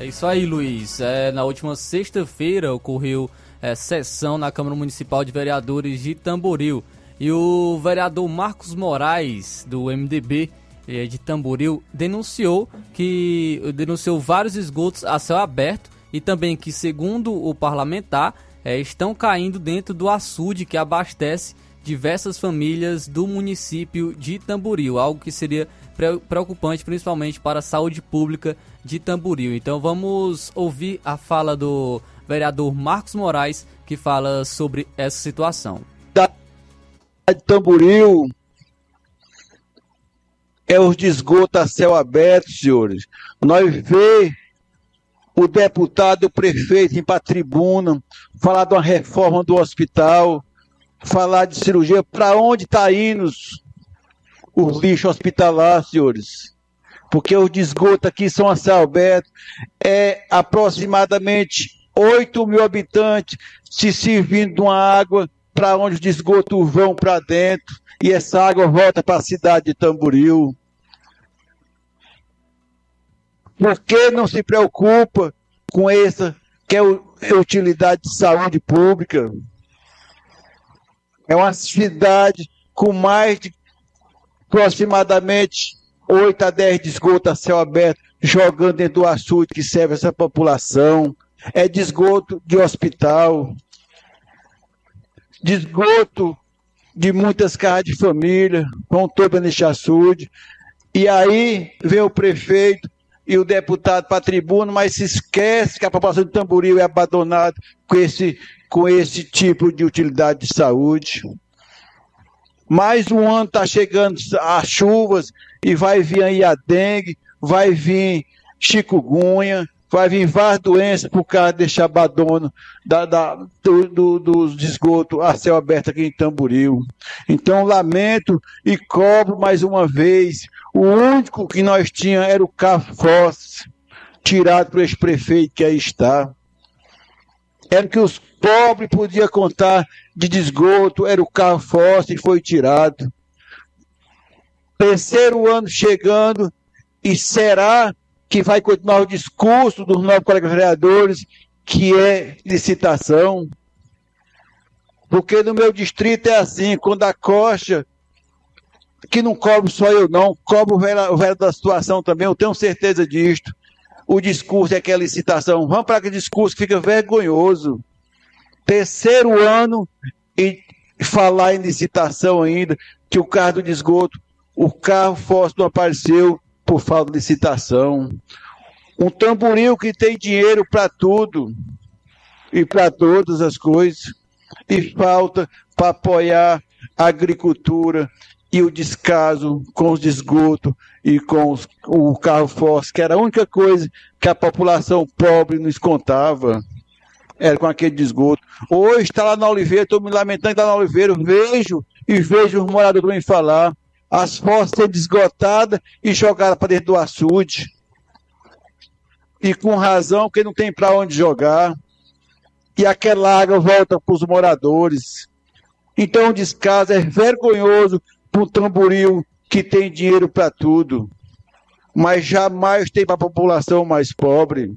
É isso aí, Luiz. É, na última sexta-feira ocorreu é, sessão na Câmara Municipal de Vereadores de Tamboril. E o vereador Marcos Moraes, do MDB é, de Tamboril, denunciou que denunciou vários esgotos a céu aberto e também que, segundo o parlamentar, é, estão caindo dentro do açude que abastece diversas famílias do município de Tamboril, algo que seria preocupante principalmente para a saúde pública de Tamboril. Então vamos ouvir a fala do vereador Marcos Moraes, que fala sobre essa situação. Da Tamboril é os desgotos a céu aberto, senhores. Nós vê o deputado, o prefeito ir para a tribuna, falar de uma reforma do hospital, falar de cirurgia, para onde está indo os lixos hospitalar, senhores? Porque os desgotos aqui são a céu aberto, é aproximadamente 8 mil habitantes se servindo de uma água para onde os esgotos vão para dentro e essa água volta para a cidade de Tamboril. Por que não se preocupa com essa, que é o, utilidade de saúde pública. É uma cidade com mais de aproximadamente 8 a 10 de esgoto a céu aberto, jogando dentro do açude que serve essa população. É de esgoto de hospital, de esgoto de muitas casas de família, com todo neste açude. E aí vem o prefeito e o deputado para a tribuna, mas se esquece que a população de Tamboril é abandonada com esse, com esse tipo de utilidade de saúde. Mais um ano está chegando as chuvas e vai vir aí a dengue, vai vir chikungunya, vai vir várias doenças por causa desse abandono da, da, do, do, do esgoto a céu aberto aqui em Tamboril. Então, lamento e cobro mais uma vez. O único que nós tínhamos era o Fosse, tirado por esse prefeito que aí está. Era que os pobres podiam contar de desgoto, era o carro Fosse e foi tirado. Terceiro ano chegando, e será que vai continuar o discurso dos novos colegas vereadores, que é licitação. Porque no meu distrito é assim, quando a Costa, que não cobro só eu não, cobro o velho, o velho da situação também, eu tenho certeza disto. O discurso que é licitação. Vamos para aquele discurso que fica vergonhoso. Terceiro ano e falar em licitação ainda, que o carro do esgoto, o carro fóssil não apareceu, por falta de licitação. Um tamboril que tem dinheiro para tudo e para todas as coisas, e falta para apoiar a agricultura e o descaso com os esgotos e com os, o carro forte, que era a única coisa que a população pobre nos contava. Era com aquele desgoto. Hoje está lá na Oliveira, estou me lamentando está na Oliveira, vejo e vejo os moradores me falar as fossas sendo esgotadas e jogadas para dentro do açude. E com razão, porque não tem para onde jogar. E aquela água volta para os moradores. Então o descaso é vergonhoso para o tamboril que tem dinheiro para tudo, mas jamais tem para a população mais pobre.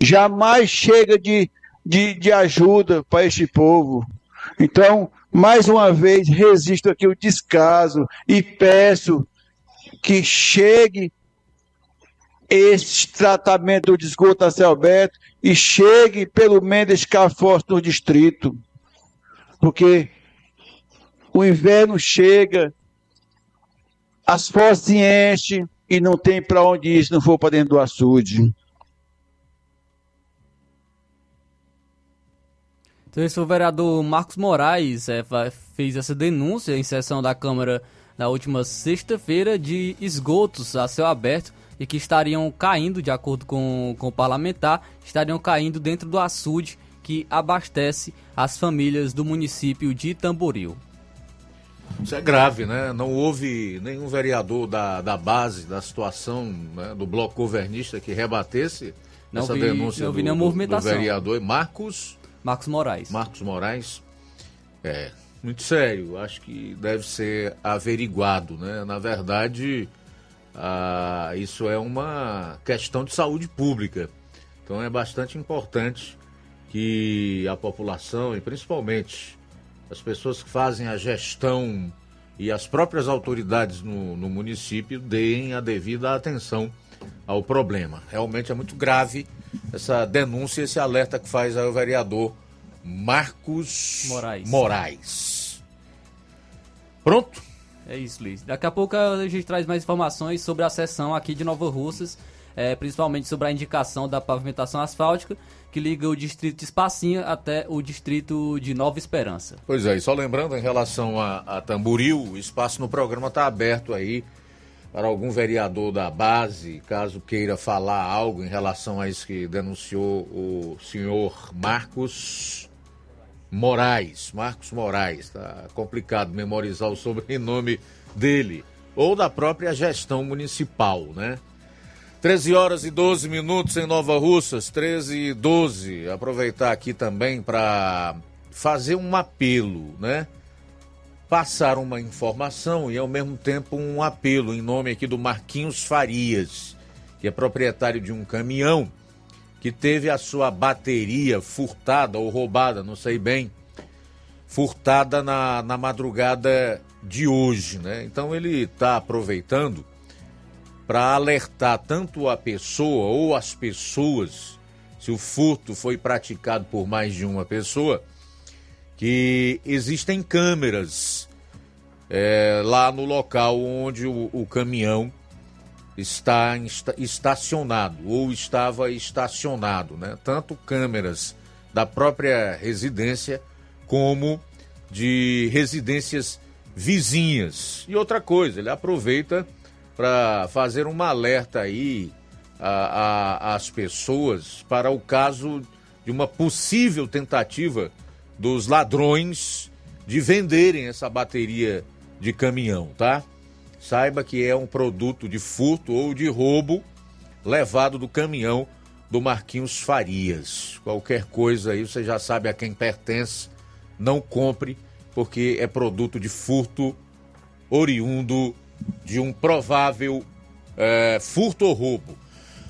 Jamais chega de, de, de ajuda para este povo. Então, mais uma vez, resisto aqui o descaso e peço que chegue esse tratamento do esgoto a céu aberto e chegue pelo menos esse forte no distrito. Porque o inverno chega, as fossas se enchem e não tem para onde ir se não for para dentro do açude. Então, esse o vereador Marcos Moraes é, fez essa denúncia em sessão da Câmara na última sexta-feira de esgotos a céu aberto e que estariam caindo, de acordo com, com o parlamentar, estariam caindo dentro do açude que abastece as famílias do município de Tamboril. Isso é grave, né? Não houve nenhum vereador da, da base, da situação né, do bloco governista que rebatesse não essa vi, denúncia não vi do, do vereador Marcos Marcos Moraes. Marcos Moraes. É, muito sério. Acho que deve ser averiguado, né? Na verdade, ah, isso é uma questão de saúde pública. Então é bastante importante que a população e principalmente as pessoas que fazem a gestão e as próprias autoridades no, no município deem a devida atenção ao problema. Realmente é muito grave essa denúncia, esse alerta que faz o vereador Marcos Moraes. Moraes. Pronto? É isso, Luiz. Daqui a pouco a gente traz mais informações sobre a sessão aqui de Nova Russas, é, principalmente sobre a indicação da pavimentação asfáltica que liga o distrito de Espacinha até o distrito de Nova Esperança. Pois é, e só lembrando em relação a, a Tamboril, o espaço no programa está aberto aí para algum vereador da base, caso queira falar algo em relação a isso que denunciou o senhor Marcos Moraes. Marcos Moraes, tá complicado memorizar o sobrenome dele. Ou da própria gestão municipal, né? 13 horas e 12 minutos em Nova Russas, 13 e 12. Aproveitar aqui também para fazer um apelo, né? passar uma informação e ao mesmo tempo um apelo em nome aqui do Marquinhos Farias, que é proprietário de um caminhão que teve a sua bateria furtada ou roubada, não sei bem, furtada na, na madrugada de hoje, né? Então ele está aproveitando para alertar tanto a pessoa ou as pessoas, se o furto foi praticado por mais de uma pessoa, que existem câmeras é, lá no local onde o, o caminhão está estacionado ou estava estacionado, né? Tanto câmeras da própria residência como de residências vizinhas. E outra coisa, ele aproveita para fazer uma alerta aí às pessoas para o caso de uma possível tentativa dos ladrões de venderem essa bateria de caminhão, tá? Saiba que é um produto de furto ou de roubo levado do caminhão do Marquinhos Farias. Qualquer coisa aí você já sabe a quem pertence, não compre, porque é produto de furto oriundo de um provável é, furto ou roubo.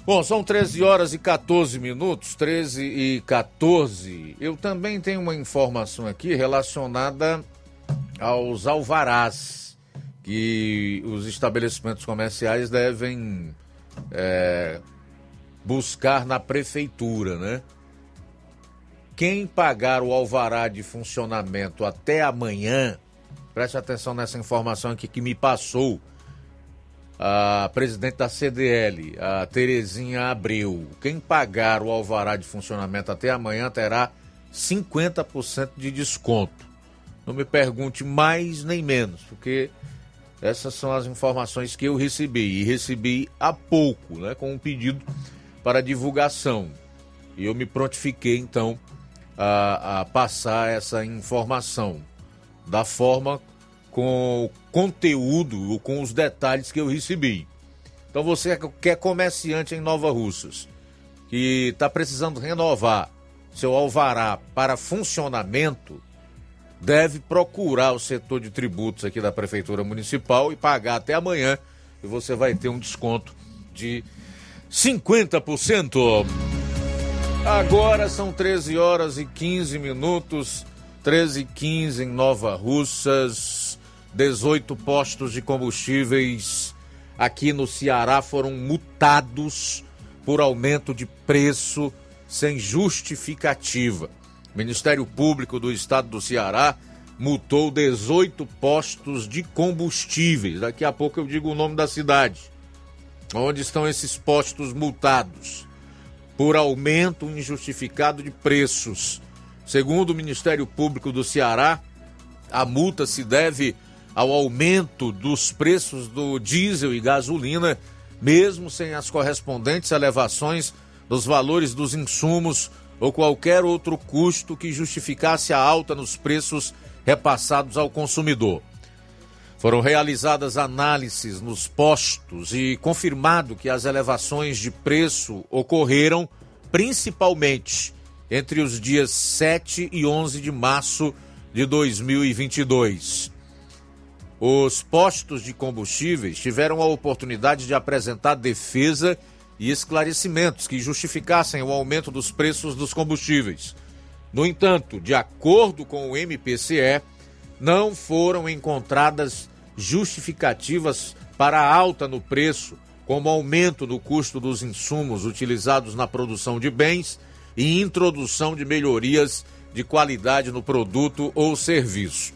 Bom, são 13 horas e 14 minutos, 13 e 14. Eu também tenho uma informação aqui relacionada aos alvarás que os estabelecimentos comerciais devem é, buscar na prefeitura, né? Quem pagar o alvará de funcionamento até amanhã Preste atenção nessa informação aqui que me passou a presidente da CDL, a Terezinha Abreu. Quem pagar o alvará de funcionamento até amanhã terá 50% de desconto. Não me pergunte mais nem menos, porque essas são as informações que eu recebi. E recebi há pouco, né, com um pedido para divulgação. E eu me prontifiquei, então, a, a passar essa informação da forma com o conteúdo ou com os detalhes que eu recebi. Então você que é comerciante em Nova Russas, que está precisando renovar seu alvará para funcionamento, deve procurar o setor de tributos aqui da Prefeitura Municipal e pagar até amanhã e você vai ter um desconto de 50%. Agora são 13 horas e 15 minutos. 13 e 15 em Nova Russas, 18 postos de combustíveis aqui no Ceará foram multados por aumento de preço sem justificativa. O Ministério Público do Estado do Ceará multou 18 postos de combustíveis. Daqui a pouco eu digo o nome da cidade. Onde estão esses postos multados? Por aumento injustificado de preços Segundo o Ministério Público do Ceará, a multa se deve ao aumento dos preços do diesel e gasolina, mesmo sem as correspondentes elevações dos valores dos insumos ou qualquer outro custo que justificasse a alta nos preços repassados ao consumidor. Foram realizadas análises nos postos e confirmado que as elevações de preço ocorreram principalmente entre os dias 7 e 11 de março de 2022. Os postos de combustíveis tiveram a oportunidade de apresentar defesa e esclarecimentos que justificassem o aumento dos preços dos combustíveis. No entanto, de acordo com o MPCE, não foram encontradas justificativas para a alta no preço, como aumento do custo dos insumos utilizados na produção de bens e introdução de melhorias de qualidade no produto ou serviço.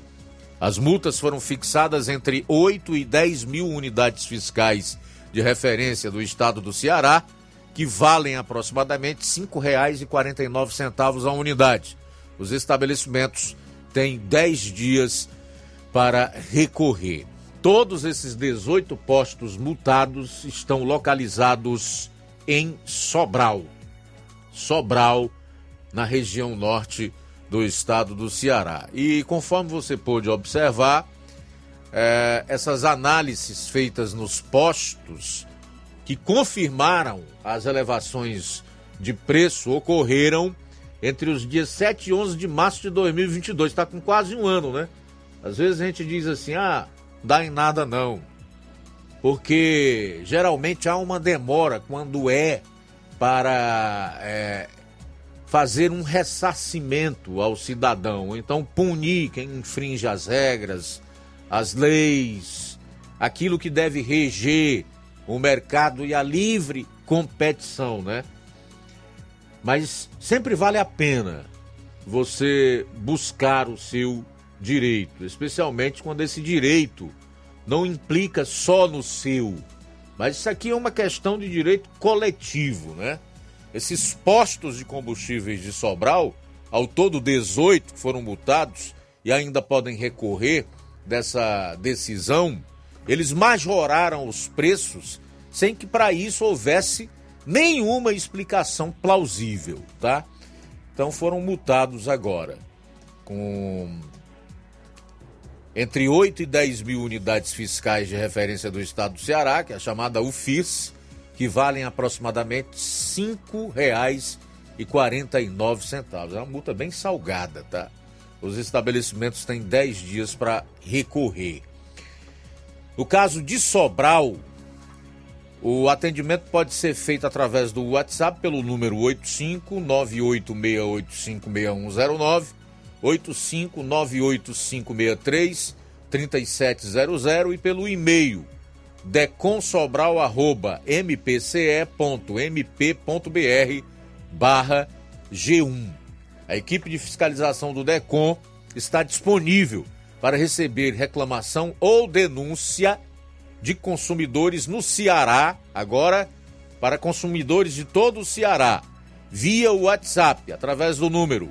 As multas foram fixadas entre 8 e 10 mil unidades fiscais de referência do estado do Ceará, que valem aproximadamente R$ 5,49 a unidade. Os estabelecimentos têm 10 dias para recorrer. Todos esses 18 postos multados estão localizados em Sobral. Sobral, na região norte do estado do Ceará. E conforme você pôde observar, é, essas análises feitas nos postos que confirmaram as elevações de preço ocorreram entre os dias 7 e 11 de março de 2022. Está com quase um ano, né? Às vezes a gente diz assim: ah, dá em nada não. Porque geralmente há uma demora quando é para é, fazer um ressarcimento ao cidadão, então punir quem infringe as regras, as leis, aquilo que deve reger o mercado e a livre competição, né? Mas sempre vale a pena você buscar o seu direito, especialmente quando esse direito não implica só no seu, mas isso aqui é uma questão de direito coletivo, né? Esses postos de combustíveis de Sobral, ao todo 18 que foram multados e ainda podem recorrer dessa decisão, eles majoraram os preços sem que para isso houvesse nenhuma explicação plausível, tá? Então foram multados agora com entre 8 e 10 mil unidades fiscais de referência do estado do Ceará, que é a chamada UFIS, que valem aproximadamente R$ 5,49. É uma multa bem salgada, tá? Os estabelecimentos têm 10 dias para recorrer. No caso de Sobral, o atendimento pode ser feito através do WhatsApp pelo número 85-986856109, 85-98563-3700 e pelo e-mail deconsobral.mpce.mp.br barra G1. A equipe de fiscalização do DECOM está disponível para receber reclamação ou denúncia de consumidores no Ceará, agora para consumidores de todo o Ceará, via WhatsApp, através do número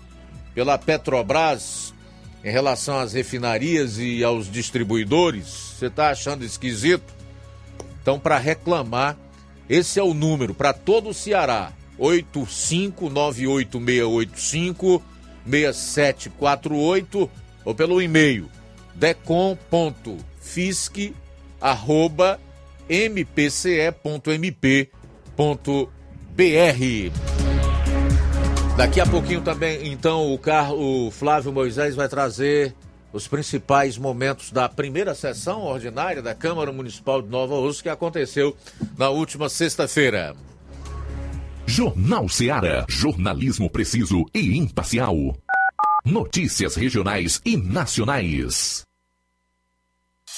pela Petrobras em relação às refinarias e aos distribuidores. Você está achando esquisito? Então, para reclamar, esse é o número para todo o Ceará: 8598685 6748 ou pelo e-mail decom.com fisc@mpce.mp.br. Daqui a pouquinho também, então, o, carro, o Flávio Moisés vai trazer os principais momentos da primeira sessão ordinária da Câmara Municipal de Nova Rússia que aconteceu na última sexta-feira. Jornal Seara. Jornalismo preciso e imparcial. Notícias regionais e nacionais.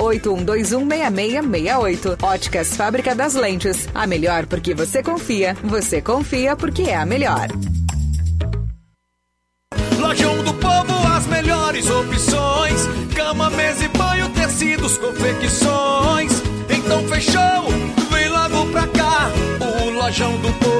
81216668. Óticas Fábrica das Lentes. A melhor porque você confia. Você confia porque é a melhor. Lojão do Povo, as melhores opções: cama, mesa e banho, tecidos, confecções. Então fechou, vem logo pra cá. O Lojão do Povo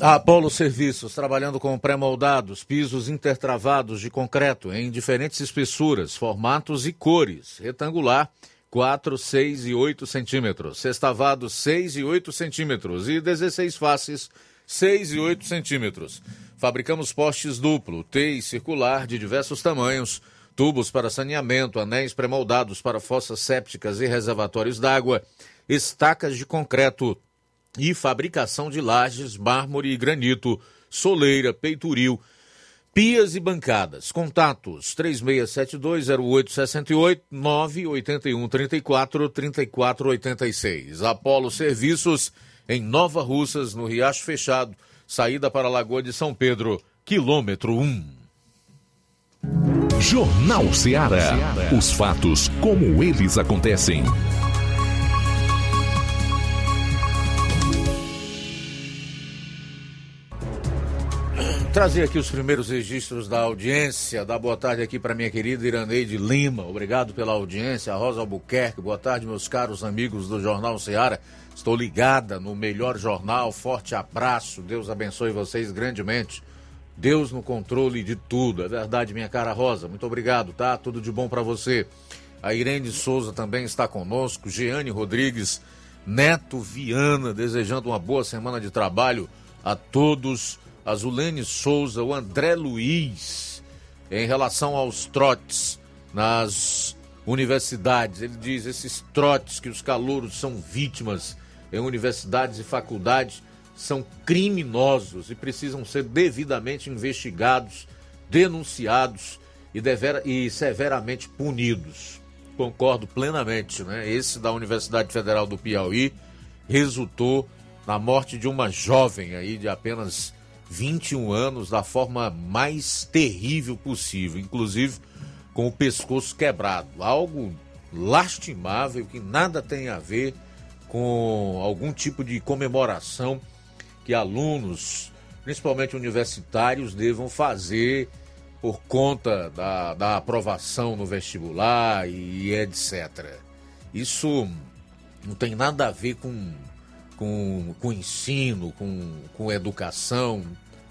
A Apolo Serviços, trabalhando com pré-moldados, pisos intertravados de concreto em diferentes espessuras, formatos e cores. Retangular, 4, 6 e 8 centímetros. Sextavado, 6 e 8 centímetros. E 16 faces, 6 e 8 centímetros. Fabricamos postes duplo, T e circular de diversos tamanhos, tubos para saneamento, anéis pré-moldados para fossas sépticas e reservatórios d'água, estacas de concreto e fabricação de lajes, mármore e granito, soleira, peitoril, pias e bancadas. Contatos 36720868 981 34 34 86. Apolo Serviços em Nova Russas, no Riacho Fechado, saída para a Lagoa de São Pedro, quilômetro 1. Jornal Ceará. Os fatos como eles acontecem. Trazer aqui os primeiros registros da audiência. Dá boa tarde aqui para minha querida Iraneide Lima. Obrigado pela audiência. Rosa Albuquerque. Boa tarde, meus caros amigos do Jornal Ceará. Estou ligada no melhor jornal. Forte abraço. Deus abençoe vocês grandemente. Deus no controle de tudo. É verdade, minha cara Rosa. Muito obrigado, tá? Tudo de bom para você. A Irene Souza também está conosco. Jeane Rodrigues, Neto Viana, desejando uma boa semana de trabalho a todos a Zulene Souza, o André Luiz, em relação aos trotes nas universidades. Ele diz: esses trotes que os calouros são vítimas em universidades e faculdades são criminosos e precisam ser devidamente investigados, denunciados e, e severamente punidos. Concordo plenamente, né? Esse da Universidade Federal do Piauí resultou na morte de uma jovem aí de apenas 21 anos da forma mais terrível possível, inclusive com o pescoço quebrado. Algo lastimável que nada tem a ver com algum tipo de comemoração que alunos, principalmente universitários, devam fazer por conta da, da aprovação no vestibular e etc. Isso não tem nada a ver com com, com ensino, com, com educação,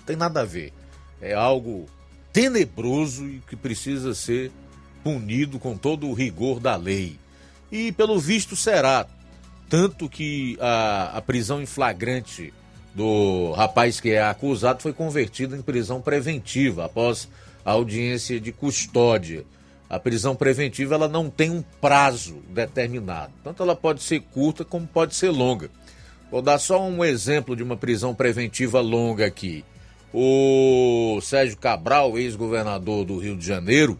tem nada a ver. É algo tenebroso e que precisa ser punido com todo o rigor da lei. E pelo visto será. Tanto que a, a prisão em flagrante do rapaz que é acusado foi convertida em prisão preventiva após a audiência de custódia. A prisão preventiva ela não tem um prazo determinado. Tanto ela pode ser curta como pode ser longa. Vou dar só um exemplo de uma prisão preventiva longa aqui. O Sérgio Cabral, ex-governador do Rio de Janeiro,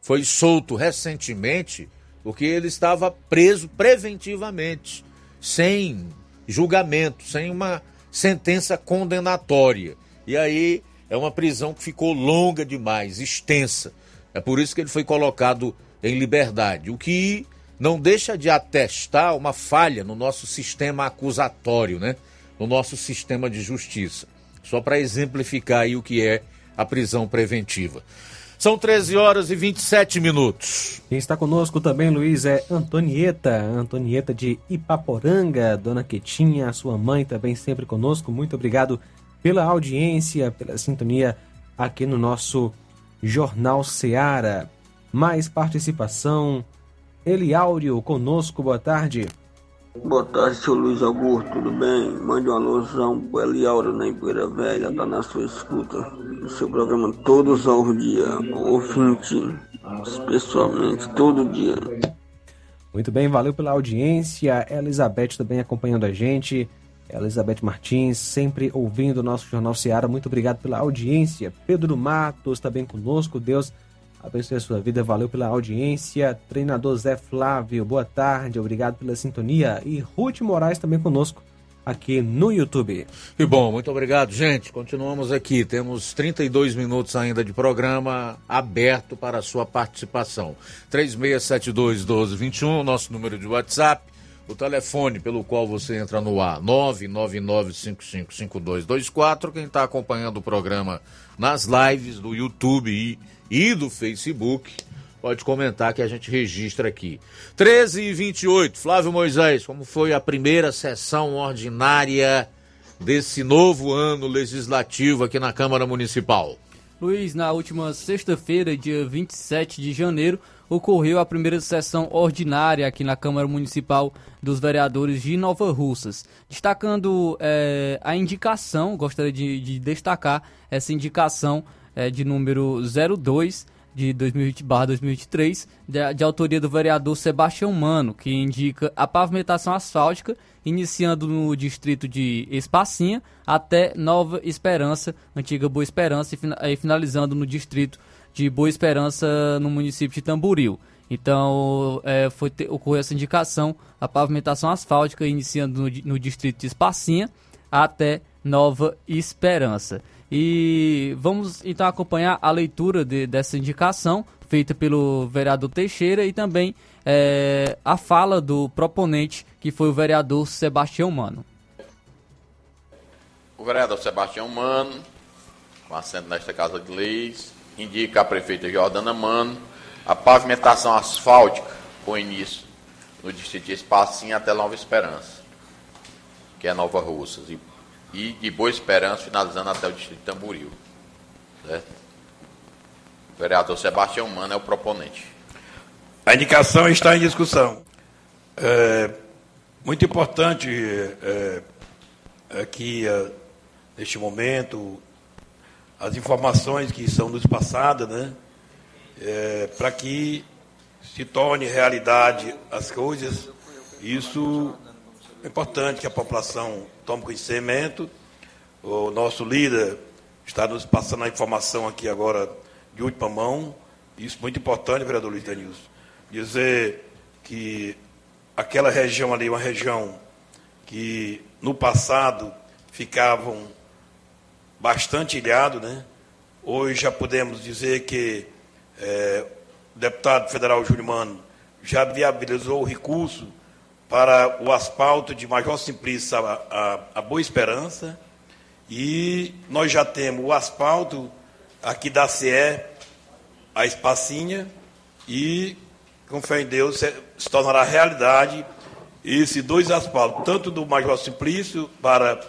foi solto recentemente porque ele estava preso preventivamente, sem julgamento, sem uma sentença condenatória. E aí é uma prisão que ficou longa demais, extensa. É por isso que ele foi colocado em liberdade, o que não deixa de atestar uma falha no nosso sistema acusatório, né? No nosso sistema de justiça. Só para exemplificar aí o que é a prisão preventiva. São 13 horas e 27 minutos. Quem está conosco também, Luiz, é Antonieta, Antonieta de Ipaporanga, Dona Quetinha, sua mãe também sempre conosco. Muito obrigado pela audiência, pela sintonia aqui no nosso Jornal Seara. Mais participação, Eliáurio conosco, boa tarde. Boa tarde, seu Luiz Augusto, tudo bem? Mande uma alusão pro Eliáurio na Empoeira Velha, tá na sua escuta. O seu programa todos os dias, ouvinte, pessoalmente, todo dia. Muito bem, valeu pela audiência. Elizabeth também acompanhando a gente. Elizabeth Martins, sempre ouvindo o nosso Jornal Seara. Muito obrigado pela audiência. Pedro Matos também conosco. Deus abençoe a sua vida, valeu pela audiência. Treinador Zé Flávio, boa tarde, obrigado pela sintonia. E Ruth Moraes também conosco aqui no YouTube. Que bom, muito obrigado, gente. Continuamos aqui. Temos 32 minutos ainda de programa aberto para a sua participação. 3672-1221, nosso número de WhatsApp. O telefone pelo qual você entra no ar, 999555224. Quem está acompanhando o programa nas lives do YouTube e, e do Facebook, pode comentar que a gente registra aqui. 13 e 28, Flávio Moisés, como foi a primeira sessão ordinária desse novo ano legislativo aqui na Câmara Municipal? Luiz, na última sexta-feira, dia 27 de janeiro, ocorreu a primeira sessão ordinária aqui na Câmara Municipal dos Vereadores de Nova Russas. Destacando é, a indicação, gostaria de, de destacar essa indicação é, de número 02 de 2020-2023, de, de, autoria do vereador Sebastião Mano, que indica a pavimentação asfáltica, iniciando no distrito de Espacinha até Nova Esperança, antiga Boa Esperança, e, finalizando no distrito de Boa Esperança, no município de Tamboril. Então, é, foi ter, ocorreu essa indicação, a pavimentação asfáltica, iniciando no, no distrito de Espacinha até Nova Esperança. E vamos então acompanhar a leitura de, dessa indicação feita pelo vereador Teixeira e também é, a fala do proponente, que foi o vereador Sebastião Mano. O vereador Sebastião Mano, com assento nesta Casa de Leis, indica a prefeita Jordana Mano a pavimentação asfáltica com início no distrito de Espacinho até Nova Esperança, que é Nova Russas, e e de Boa Esperança, finalizando até o distrito Tamboril. Certo? O vereador Sebastião Mano é o proponente. A indicação está em discussão. É, muito importante é, é que, é, neste momento, as informações que são nos passadas, né, é, para que se torne realidade as coisas, isso é importante que a população tome conhecimento. O nosso líder está nos passando a informação aqui agora de última mão. Isso é muito importante, vereador Luiz Denilson. Dizer que aquela região ali, uma região que no passado ficavam bastante ilhado, né? Hoje já podemos dizer que é, o deputado federal Júlio Mano já viabilizou o recurso para o asfalto de Major Simplício a, a, a, Boa Esperança. E nós já temos o asfalto aqui da CE, a Espacinha, e, com fé em Deus, se, tornará realidade esses dois asfaltos, tanto do Major Simplício para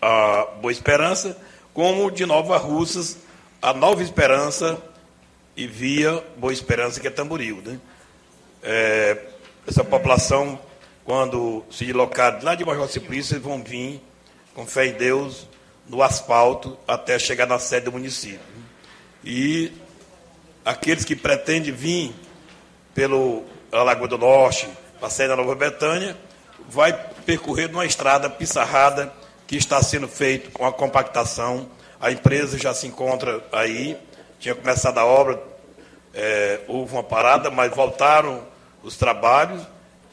a Boa Esperança, como de Nova Russas, a Nova Esperança e via Boa Esperança, que é Tamboril. Né? É, essa população, quando se deslocar lá de Major Simplício, vão vir, com fé em Deus, no asfalto, até chegar na sede do município. E aqueles que pretendem vir pelo Lagoa do Norte, para sair da Nova Betânia, vai percorrer numa estrada pissarrada que está sendo feita com a compactação. A empresa já se encontra aí, tinha começado a obra, é, houve uma parada, mas voltaram os trabalhos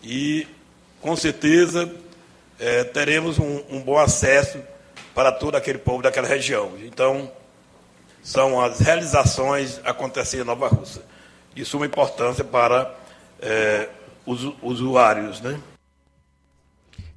e, com certeza, é, teremos um, um, bom acesso para todo aquele povo daquela região. Então, são as realizações acontecendo em Nova Rússia, de suma importância para é, os usuários. Né?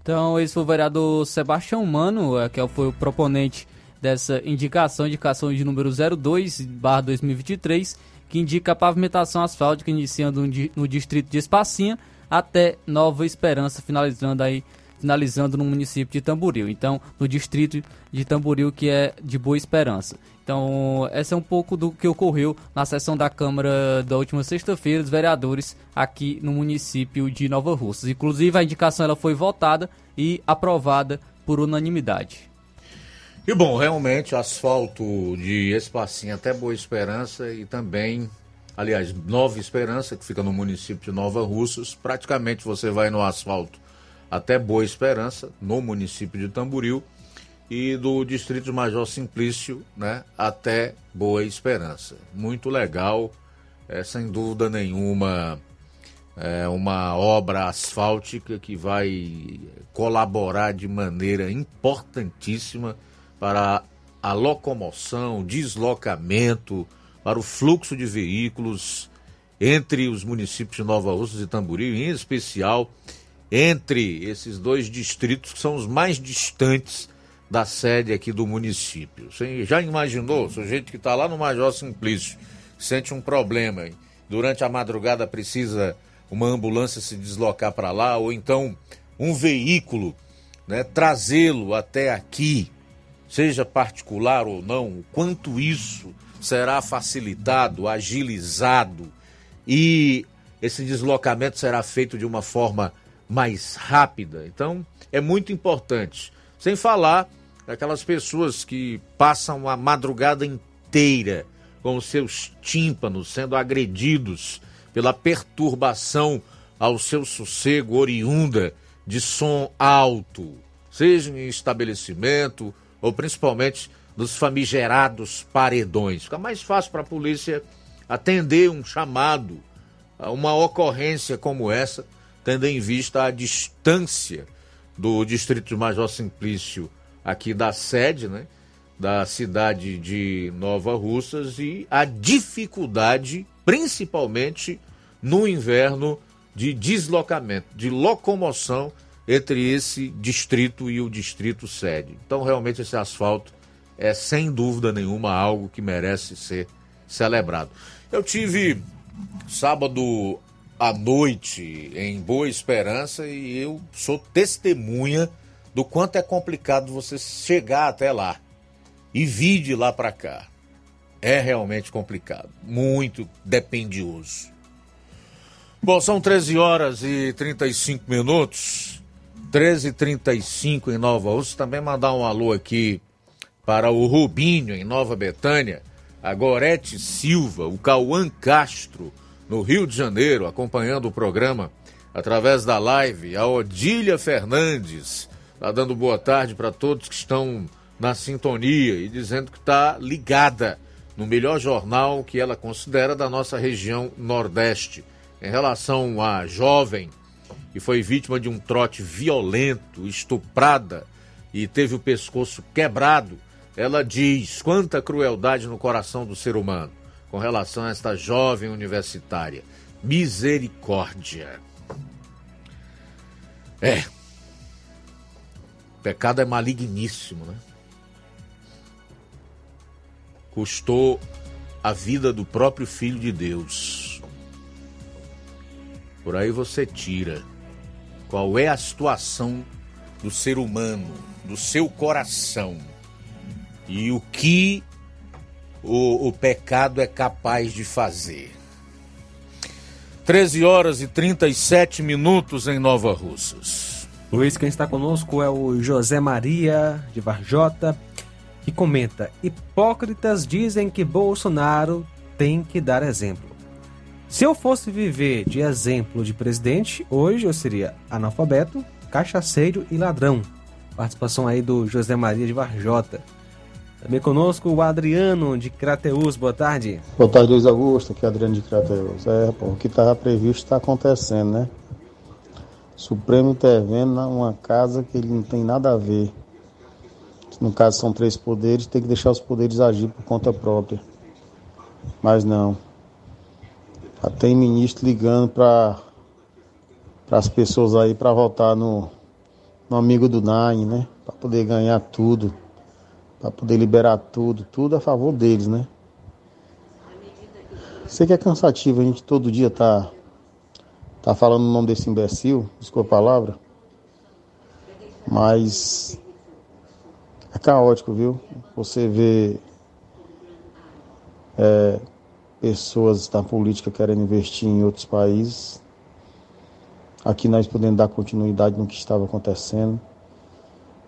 Então, esse foi o vereador Sebastião Mano, é, que foi o proponente dessa indicação, indicação de número 02, barra 2023, que indica a pavimentação asfáltica iniciando no distrito de Espacinha até Nova Esperança, finalizando aí finalizando no município de Tamboril. Então, no distrito de Tamboril, que é de Boa Esperança. Então, essa é um pouco do que ocorreu na sessão da Câmara da última sexta-feira dos vereadores aqui no município de Nova Russas. Inclusive, a indicação ela foi votada e aprovada por unanimidade. E bom, realmente, asfalto de Espacinha até Boa Esperança e também, aliás, Nova Esperança, que fica no município de Nova Russas, praticamente você vai no asfalto até Boa Esperança, no município de Tamboril, e do Distrito Major Simplício né, até Boa Esperança. Muito legal, é, sem dúvida nenhuma, é uma obra asfáltica que vai colaborar de maneira importantíssima para a locomoção, deslocamento, para o fluxo de veículos entre os municípios de Nova Russas e Tamboril, em especial entre esses dois distritos que são os mais distantes da sede aqui do município. Você já imaginou? O sujeito que está lá no Major Simplício sente um problema, durante a madrugada precisa uma ambulância se deslocar para lá, ou então um veículo né, trazê-lo até aqui, seja particular ou não, o quanto isso será facilitado, agilizado e esse deslocamento será feito de uma forma mais rápida. Então, é muito importante. Sem falar daquelas pessoas que passam a madrugada inteira com seus tímpanos sendo agredidos pela perturbação ao seu sossego oriunda de som alto, seja em estabelecimento ou principalmente nos famigerados paredões. Fica mais fácil para a polícia atender um chamado, uma ocorrência como essa, tendo em vista a distância do Distrito de Major Simplício aqui da sede, né, da cidade de Nova Russas e a dificuldade, principalmente no inverno, de deslocamento, de locomoção entre esse distrito e o distrito sede. Então, realmente, esse asfalto é sem dúvida nenhuma algo que merece ser celebrado. Eu tive sábado à noite em Boa Esperança e eu sou testemunha do quanto é complicado você chegar até lá e vir de lá para cá. É realmente complicado, muito dependioso. Bom, são 13 horas e 35 minutos. 13h35 em Nova Rússia. Também mandar um alô aqui para o Rubinho, em Nova Betânia, a Gorete Silva, o Cauã Castro, no Rio de Janeiro, acompanhando o programa através da live, a Odília Fernandes, está dando boa tarde para todos que estão na sintonia e dizendo que está ligada no melhor jornal que ela considera da nossa região Nordeste. Em relação à jovem que foi vítima de um trote violento, estuprada e teve o pescoço quebrado, ela diz quanta crueldade no coração do ser humano com relação a esta jovem universitária. Misericórdia. É. O pecado é maligníssimo, né? Custou a vida do próprio Filho de Deus. Por aí você tira qual é a situação do ser humano, do seu coração e o que o, o pecado é capaz de fazer. 13 horas e 37 minutos em Nova Russas. Luiz, quem está conosco é o José Maria de Varjota, que comenta: Hipócritas dizem que Bolsonaro tem que dar exemplo. Se eu fosse viver de exemplo de presidente, hoje eu seria analfabeto, cachaceiro e ladrão. Participação aí do José Maria de Varjota. Também conosco o Adriano de Crateus. Boa tarde. Boa tarde, Luiz Augusto. Aqui é Adriano de Crateus. É, pô, o que estava previsto está acontecendo, né? Supremo intervendo numa casa que ele não tem nada a ver. No caso são três poderes, tem que deixar os poderes agir por conta própria. Mas não. Já tem ministro ligando para as pessoas aí para votar no, no amigo do Nine, né? Para poder ganhar tudo para poder liberar tudo, tudo a favor deles, né? Sei que é cansativo a gente todo dia tá tá falando o nome desse imbecil, desculpa a palavra, mas é caótico, viu? Você vê é, pessoas da política querendo investir em outros países, aqui nós podendo dar continuidade no que estava acontecendo,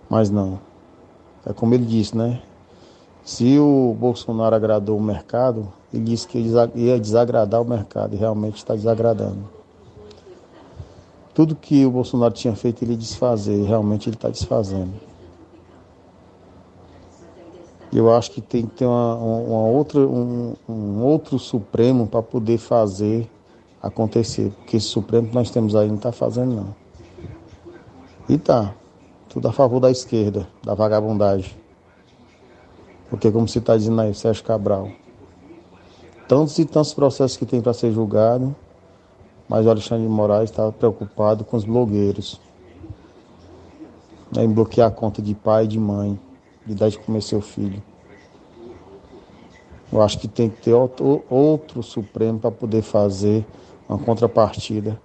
mas não. É como ele disse, né? Se o Bolsonaro agradou o mercado, ele disse que ia desagradar o mercado e realmente está desagradando. Tudo que o Bolsonaro tinha feito ele desfazer realmente ele está desfazendo. Eu acho que tem que ter uma, uma outra, um, um outro Supremo para poder fazer acontecer. Porque esse Supremo que nós temos aí não está fazendo, não. E tá. Tudo a favor da esquerda, da vagabundagem. Porque, como você está dizendo aí, Sérgio Cabral, tantos e tantos processos que tem para ser julgado, mas o Alexandre de Moraes estava preocupado com os blogueiros. Né, em bloquear a conta de pai e de mãe, de dar de comer seu filho. Eu acho que tem que ter outro, outro Supremo para poder fazer uma contrapartida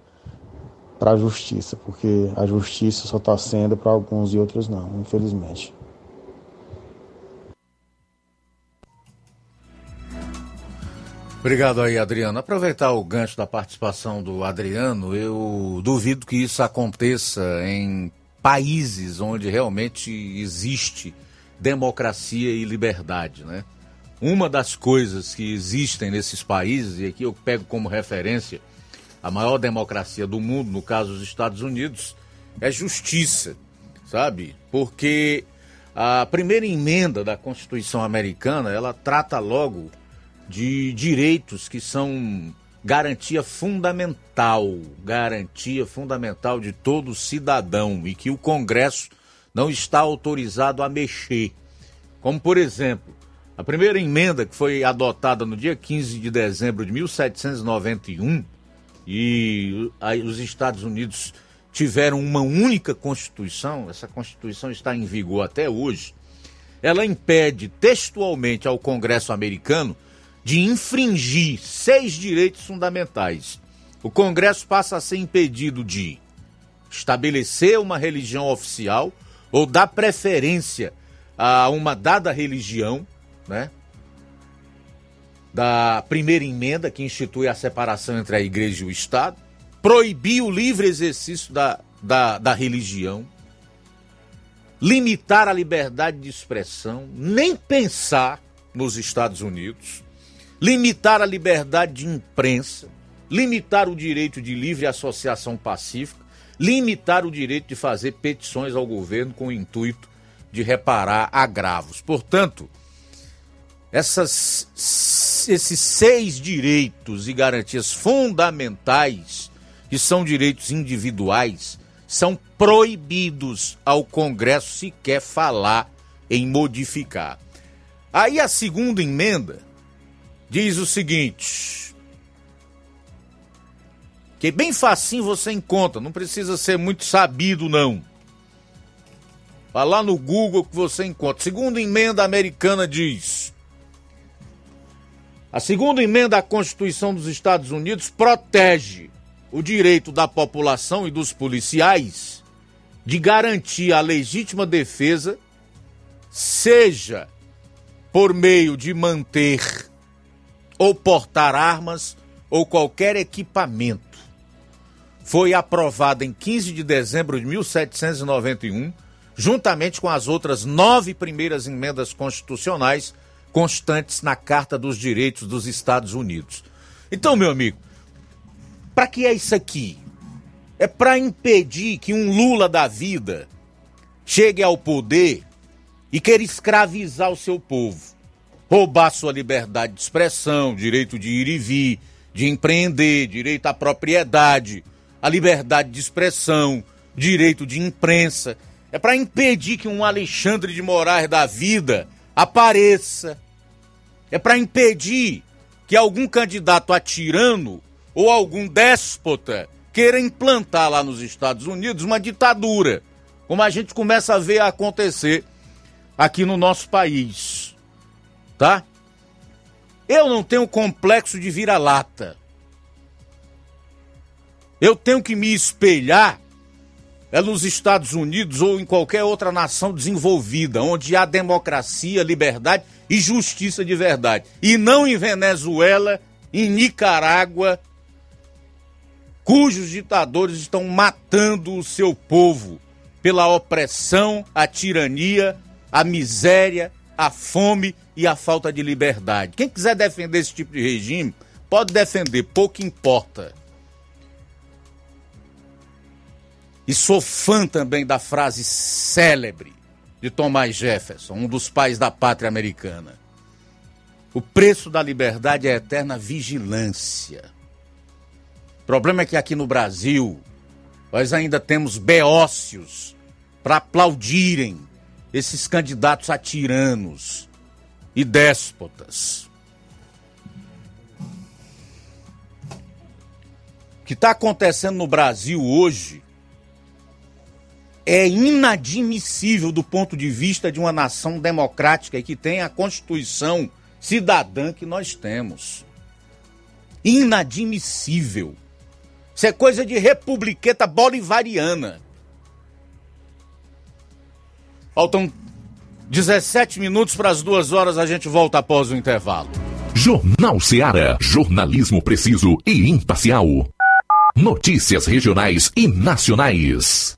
para a justiça, porque a justiça só está sendo para alguns e outros não, infelizmente. Obrigado aí, Adriano. Aproveitar o gancho da participação do Adriano, eu duvido que isso aconteça em países onde realmente existe democracia e liberdade, né? Uma das coisas que existem nesses países, e aqui eu pego como referência a maior democracia do mundo, no caso os Estados Unidos, é justiça, sabe? Porque a primeira emenda da Constituição americana, ela trata logo de direitos que são garantia fundamental, garantia fundamental de todo cidadão e que o Congresso não está autorizado a mexer. Como, por exemplo, a primeira emenda que foi adotada no dia 15 de dezembro de 1791 e os Estados Unidos tiveram uma única Constituição, essa Constituição está em vigor até hoje, ela impede textualmente ao Congresso americano de infringir seis direitos fundamentais. O Congresso passa a ser impedido de estabelecer uma religião oficial ou dar preferência a uma dada religião, né? Da primeira emenda que institui a separação entre a igreja e o Estado, proibir o livre exercício da, da, da religião, limitar a liberdade de expressão, nem pensar nos Estados Unidos, limitar a liberdade de imprensa, limitar o direito de livre associação pacífica, limitar o direito de fazer petições ao governo com o intuito de reparar agravos. Portanto, essas, esses seis direitos e garantias fundamentais, que são direitos individuais, são proibidos ao Congresso sequer falar em modificar. Aí a segunda emenda diz o seguinte: que bem facinho você encontra, não precisa ser muito sabido não. Vá lá no Google que você encontra. Segunda emenda americana diz: A segunda emenda à Constituição dos Estados Unidos protege o direito da população e dos policiais de garantir a legítima defesa, seja por meio de manter ou portar armas ou qualquer equipamento. Foi aprovada em 15 de dezembro de 1791, juntamente com as outras nove primeiras emendas constitucionais constantes na Carta dos Direitos dos Estados Unidos. Então, meu amigo, para que é isso aqui? É para impedir que um Lula da vida chegue ao poder e queira escravizar o seu povo roubar sua liberdade de expressão, direito de ir e vir, de empreender, direito à propriedade, a liberdade de expressão, direito de imprensa. É para impedir que um Alexandre de Moraes da vida apareça. É para impedir que algum candidato a tirano ou algum déspota queira implantar lá nos Estados Unidos uma ditadura, como a gente começa a ver acontecer aqui no nosso país tá? Eu não tenho complexo de vira-lata. Eu tenho que me espelhar é nos Estados Unidos ou em qualquer outra nação desenvolvida, onde há democracia, liberdade e justiça de verdade. E não em Venezuela, em Nicarágua, cujos ditadores estão matando o seu povo pela opressão, a tirania, a miséria, a fome e a falta de liberdade. Quem quiser defender esse tipo de regime, pode defender, pouco importa. E sou fã também da frase célebre de Thomas Jefferson, um dos pais da pátria americana. O preço da liberdade é a eterna vigilância. O problema é que aqui no Brasil nós ainda temos beócios para aplaudirem esses candidatos a tiranos e déspotas. O que está acontecendo no Brasil hoje é inadmissível do ponto de vista de uma nação democrática e que tem a Constituição cidadã que nós temos. Inadmissível. Isso é coisa de republiqueta bolivariana. Faltam 17 minutos para as duas horas, a gente volta após o intervalo. Jornal Seara. Jornalismo preciso e imparcial. Notícias regionais e nacionais.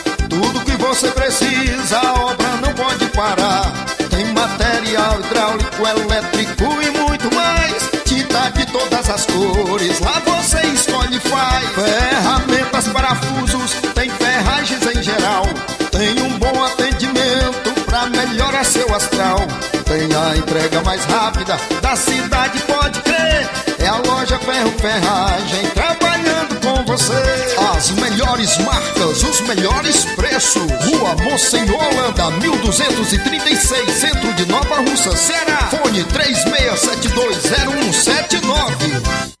você precisa, a obra não pode parar. Tem material hidráulico, elétrico e muito mais. Tinta de todas as cores, lá você escolhe e faz. Ferramentas, parafusos, tem ferragens em geral. Tem um bom atendimento pra melhorar seu astral. Tem a entrega mais rápida da cidade, pode crer. É a loja Ferro Ferragem trabalhando com você. As melhores marcas, os melhores preços. Rua Monsenhor Holanda, 1236, centro de Nova Russa, Ceará. Fone 36720179.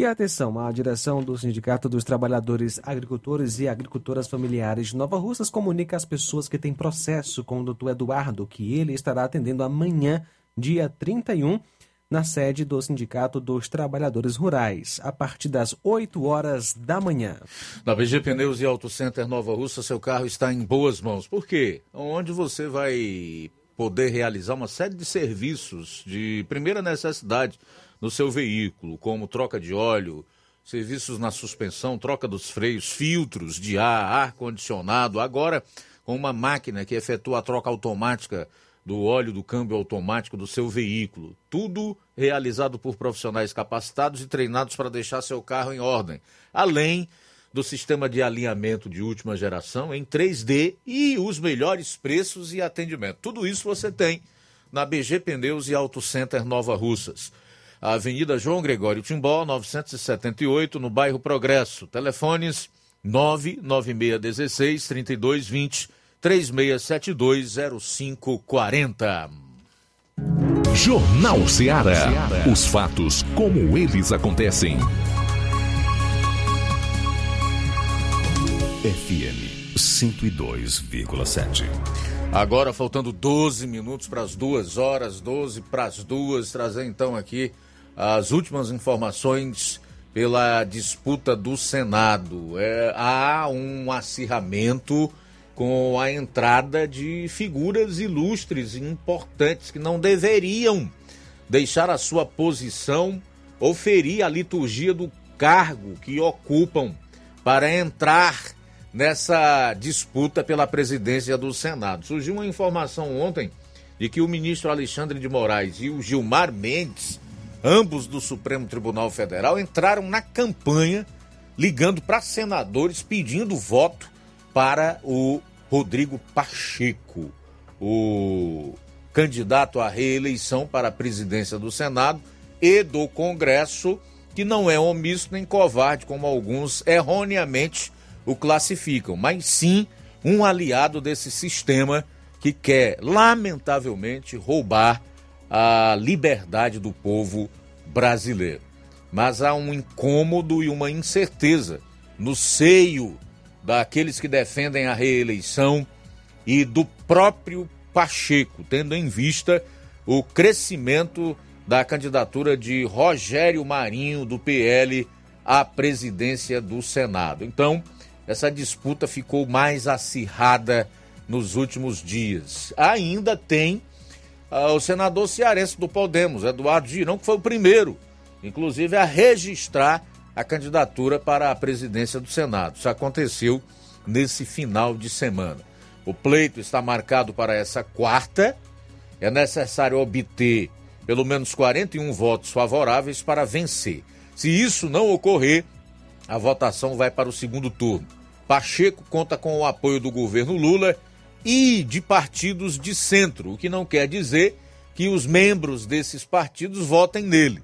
E atenção, a direção do Sindicato dos Trabalhadores Agricultores e Agricultoras Familiares de Nova Russas comunica às pessoas que têm processo com o doutor Eduardo que ele estará atendendo amanhã, dia 31, na sede do Sindicato dos Trabalhadores Rurais, a partir das 8 horas da manhã. Na BG Pneus e Auto Center Nova Russa, seu carro está em boas mãos. Por quê? Onde você vai poder realizar uma série de serviços de primeira necessidade no seu veículo, como troca de óleo, serviços na suspensão, troca dos freios, filtros de ar, ar-condicionado. Agora, com uma máquina que efetua a troca automática do óleo do câmbio automático do seu veículo. Tudo realizado por profissionais capacitados e treinados para deixar seu carro em ordem. Além do sistema de alinhamento de última geração em 3D e os melhores preços e atendimento. Tudo isso você tem na BG Pneus e Auto Center Nova Russas. A Avenida João Gregório Timbó, 978, no bairro Progresso. Telefones 99616 3220 36720540. Jornal Ceará. Os fatos como eles acontecem. FM 102,7. Agora faltando 12 minutos para as duas horas, 12 para as duas, trazer então aqui as últimas informações pela disputa do Senado. É, há um acirramento com a entrada de figuras ilustres e importantes que não deveriam deixar a sua posição ou ferir a liturgia do cargo que ocupam para entrar nessa disputa pela presidência do Senado. Surgiu uma informação ontem de que o ministro Alexandre de Moraes e o Gilmar Mendes, ambos do Supremo Tribunal Federal, entraram na campanha ligando para senadores pedindo voto para o Rodrigo Pacheco, o candidato à reeleição para a presidência do Senado e do Congresso, que não é omisso nem covarde, como alguns erroneamente o classificam, mas sim um aliado desse sistema que quer, lamentavelmente, roubar a liberdade do povo brasileiro. Mas há um incômodo e uma incerteza no seio daqueles que defendem a reeleição e do próprio Pacheco, tendo em vista o crescimento da candidatura de Rogério Marinho, do PL, à presidência do Senado. Então, essa disputa ficou mais acirrada nos últimos dias. Ainda tem uh, o senador cearense do Podemos, Eduardo Girão, que foi o primeiro, inclusive, a registrar a candidatura para a presidência do Senado. Isso aconteceu nesse final de semana. O pleito está marcado para essa quarta. É necessário obter pelo menos 41 votos favoráveis para vencer. Se isso não ocorrer, a votação vai para o segundo turno. Pacheco conta com o apoio do governo Lula e de partidos de centro, o que não quer dizer que os membros desses partidos votem nele.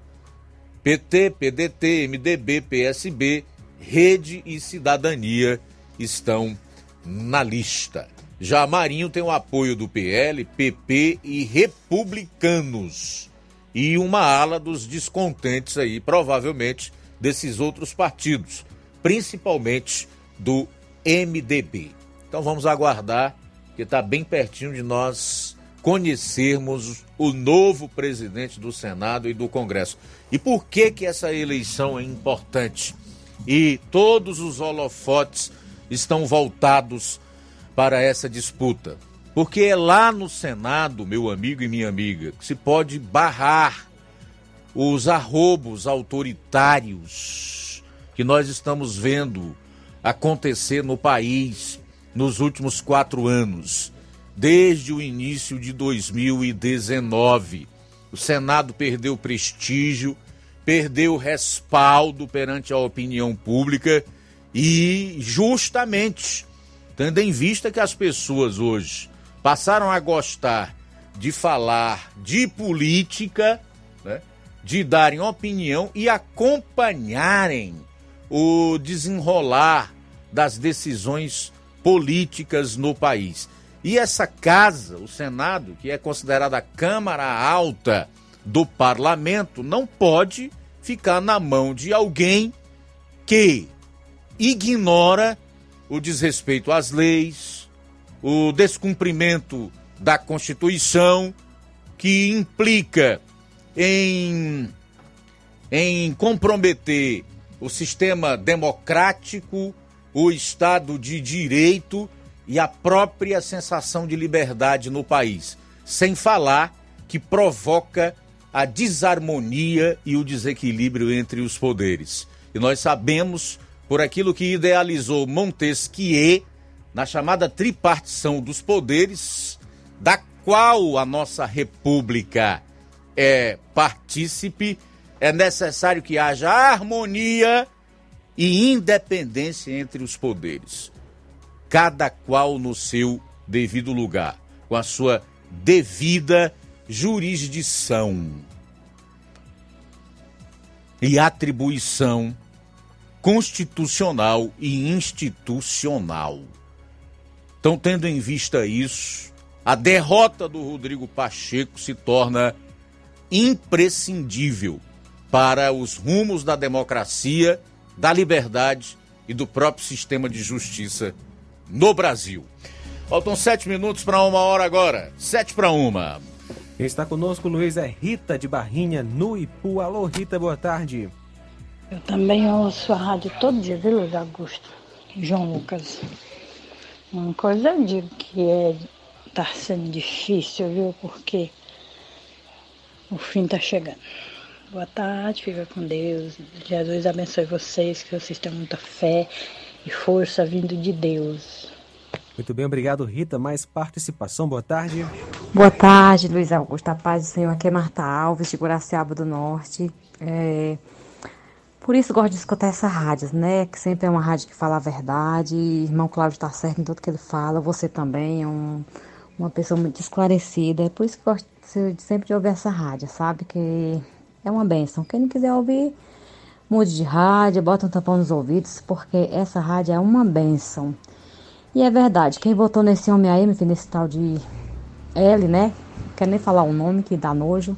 PT, PDT, MDB, PSB, Rede e Cidadania estão na lista. Já Marinho tem o apoio do PL, PP e republicanos. E uma ala dos descontentes aí, provavelmente, desses outros partidos, principalmente do MDB. Então vamos aguardar, que está bem pertinho de nós conhecermos o novo presidente do Senado e do Congresso. E por que que essa eleição é importante? E todos os holofotes estão voltados para essa disputa. Porque é lá no Senado, meu amigo e minha amiga, que se pode barrar os arrobos autoritários que nós estamos vendo acontecer no país nos últimos quatro anos, desde o início de 2019. O Senado perdeu prestígio, perdeu respaldo perante a opinião pública e, justamente, tendo em vista que as pessoas hoje passaram a gostar de falar de política, né, de darem opinião e acompanharem o desenrolar das decisões políticas no país. E essa casa, o Senado, que é considerada a Câmara Alta do Parlamento, não pode ficar na mão de alguém que ignora o desrespeito às leis, o descumprimento da Constituição, que implica em, em comprometer o sistema democrático, o Estado de Direito e a própria sensação de liberdade no país. Sem falar que provoca a desarmonia e o desequilíbrio entre os poderes. E nós sabemos, por aquilo que idealizou Montesquieu, na chamada tripartição dos poderes, da qual a nossa república é partícipe, é necessário que haja harmonia e independência entre os poderes, cada qual no seu devido lugar, com a sua devida jurisdição e atribuição constitucional e institucional. Então, tendo em vista isso, a derrota do Rodrigo Pacheco se torna imprescindível para os rumos da democracia, da liberdade e do próprio sistema de justiça no Brasil. Faltam sete minutos para uma hora agora. Sete para uma. Quem está conosco, Luiz, é Rita de Barrinha, no Ipu. Alô, Rita, boa tarde. Eu também ouço a rádio todo dia, viu, Luiz Augusto? João Lucas. Uma coisa eu digo que é, tá sendo difícil, viu? Porque o fim tá chegando. Boa tarde, fica com Deus. Jesus abençoe vocês, que vocês tenham muita fé e força vindo de Deus. Muito bem, obrigado, Rita. Mais participação, boa tarde. Boa tarde, Luiz Augusto. A paz do Senhor. Aqui é Marta Alves, de Guaraciaba do Norte. É... Por isso gosto de escutar essa rádio, né? Que sempre é uma rádio que fala a verdade. Irmão Cláudio está certo em tudo que ele fala. Você também é um, uma pessoa muito esclarecida. É por isso que gosto de, sempre de ouvir essa rádio, sabe? Que é uma benção. Quem não quiser ouvir, mude de rádio, bota um tampão nos ouvidos, porque essa rádio é uma benção. E é verdade, quem votou nesse homem aí, nesse tal de L, né? Quer nem falar o nome que dá nojo.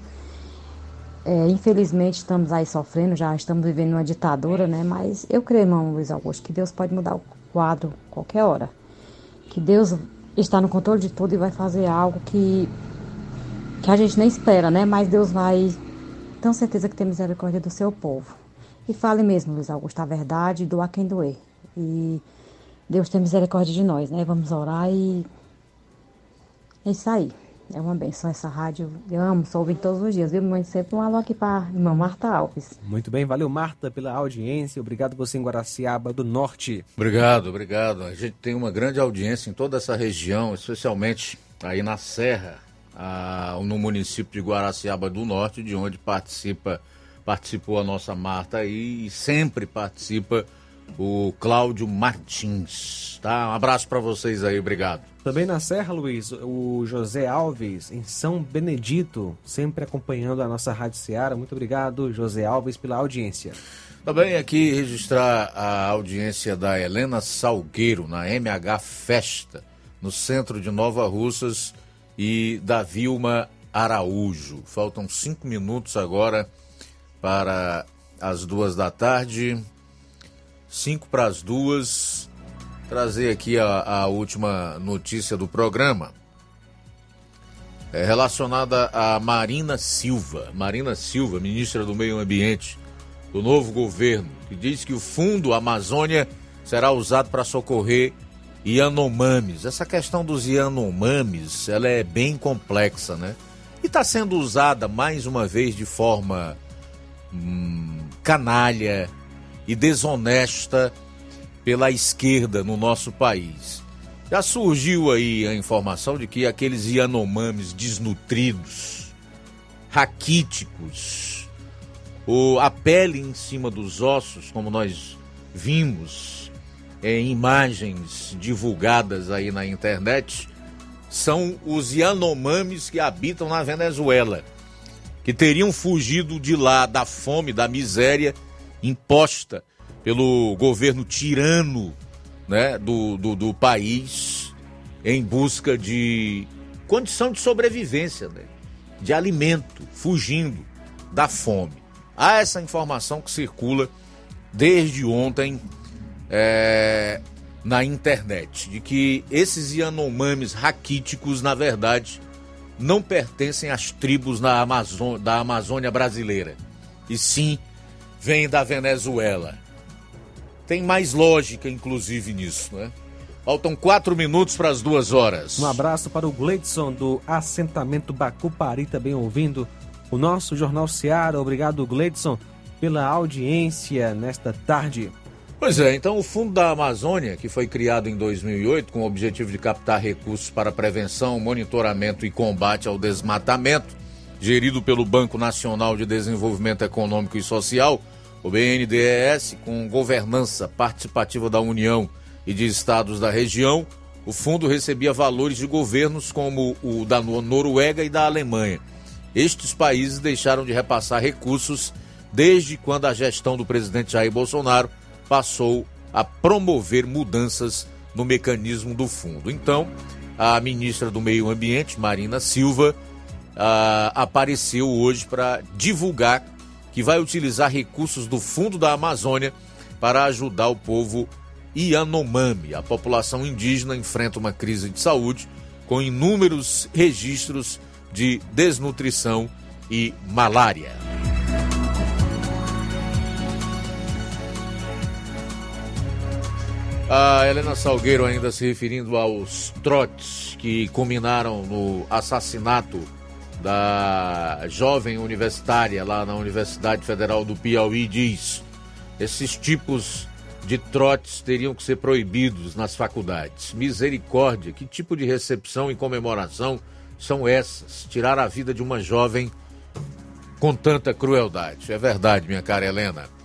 É, infelizmente estamos aí sofrendo, já estamos vivendo uma ditadura, né? Mas eu creio, irmão Luiz Augusto, que Deus pode mudar o quadro qualquer hora. Que Deus está no controle de tudo e vai fazer algo que, que a gente nem espera, né? Mas Deus vai. Tenho certeza que tem misericórdia do seu povo. E fale mesmo, Luiz Augusto, a verdade, doar quem doer. E Deus tem misericórdia de nós, né? Vamos orar e. É isso aí. É uma benção essa rádio. Eu amo, só ouvindo todos os dias, viu? Mãe, sempre um alô aqui para irmã Marta Alves. Muito bem, valeu Marta pela audiência. Obrigado você em Guaraciaba do Norte. Obrigado, obrigado. A gente tem uma grande audiência em toda essa região, especialmente aí na Serra, a, no município de Guaraciaba do Norte, de onde participa, participou a nossa Marta aí e sempre participa o Cláudio Martins. Tá? Um abraço para vocês aí, obrigado. Também na Serra, Luiz, o José Alves, em São Benedito, sempre acompanhando a nossa Rádio Seara. Muito obrigado, José Alves, pela audiência. Também aqui registrar a audiência da Helena Salgueiro, na MH Festa, no centro de Nova Russas, e da Vilma Araújo. Faltam cinco minutos agora para as duas da tarde. Cinco para as duas. Trazer aqui a, a última notícia do programa. É relacionada a Marina Silva. Marina Silva, ministra do Meio Ambiente do novo governo, que diz que o Fundo Amazônia será usado para socorrer Yanomamis. Essa questão dos Yanomamis, ela é bem complexa, né? E está sendo usada mais uma vez de forma hum, canalha, e desonesta pela esquerda no nosso país. Já surgiu aí a informação de que aqueles Yanomamis desnutridos, raquíticos, ou a pele em cima dos ossos, como nós vimos em imagens divulgadas aí na internet, são os Yanomamis que habitam na Venezuela, que teriam fugido de lá da fome, da miséria imposta pelo governo tirano né, do, do, do país em busca de condição de sobrevivência, né, de alimento, fugindo da fome. Há essa informação que circula desde ontem é, na internet, de que esses Yanomamis raquíticos, na verdade, não pertencem às tribos da Amazônia brasileira, e sim vem da Venezuela. Tem mais lógica, inclusive, nisso, né? Faltam quatro minutos para as duas horas. Um abraço para o Gleidson do assentamento Bacupari, também ouvindo o nosso Jornal Seara. Obrigado, Gleidson, pela audiência nesta tarde. Pois é, então o Fundo da Amazônia, que foi criado em 2008 com o objetivo de captar recursos para prevenção, monitoramento e combate ao desmatamento, gerido pelo Banco Nacional de Desenvolvimento Econômico e Social, o BNDES, com governança participativa da União e de estados da região, o fundo recebia valores de governos como o da Noruega e da Alemanha. Estes países deixaram de repassar recursos desde quando a gestão do presidente Jair Bolsonaro passou a promover mudanças no mecanismo do fundo. Então, a ministra do Meio Ambiente, Marina Silva, ah, apareceu hoje para divulgar que vai utilizar recursos do Fundo da Amazônia para ajudar o povo Yanomami. A população indígena enfrenta uma crise de saúde com inúmeros registros de desnutrição e malária. A Helena Salgueiro ainda se referindo aos trotes que culminaram no assassinato da jovem universitária lá na Universidade Federal do Piauí diz: esses tipos de trotes teriam que ser proibidos nas faculdades. Misericórdia, que tipo de recepção e comemoração são essas? Tirar a vida de uma jovem com tanta crueldade. É verdade, minha cara Helena.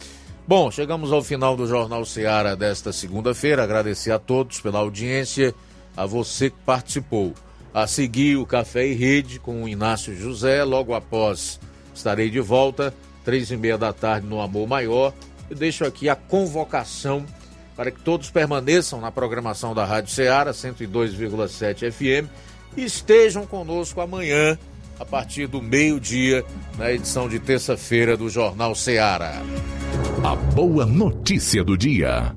Bom, chegamos ao final do Jornal Seara desta segunda-feira. Agradecer a todos pela audiência, a você que participou. A seguir o Café e Rede com o Inácio José. Logo após estarei de volta, três e meia da tarde no Amor Maior. Eu deixo aqui a convocação para que todos permaneçam na programação da Rádio Ceará 102,7 FM e estejam conosco amanhã a partir do meio-dia na edição de terça-feira do Jornal Ceará. A boa notícia do dia.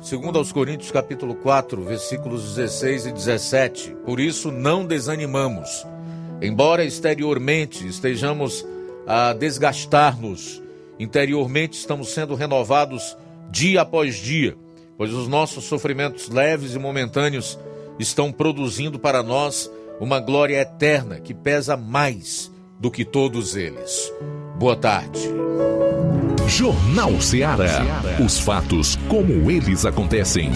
Segundo aos Coríntios capítulo 4, versículos 16 e 17. Por isso não desanimamos. Embora exteriormente estejamos a desgastar-nos, interiormente estamos sendo renovados dia após dia, pois os nossos sofrimentos leves e momentâneos estão produzindo para nós uma glória eterna que pesa mais do que todos eles. Boa tarde. Jornal Ceará. Os fatos como eles acontecem.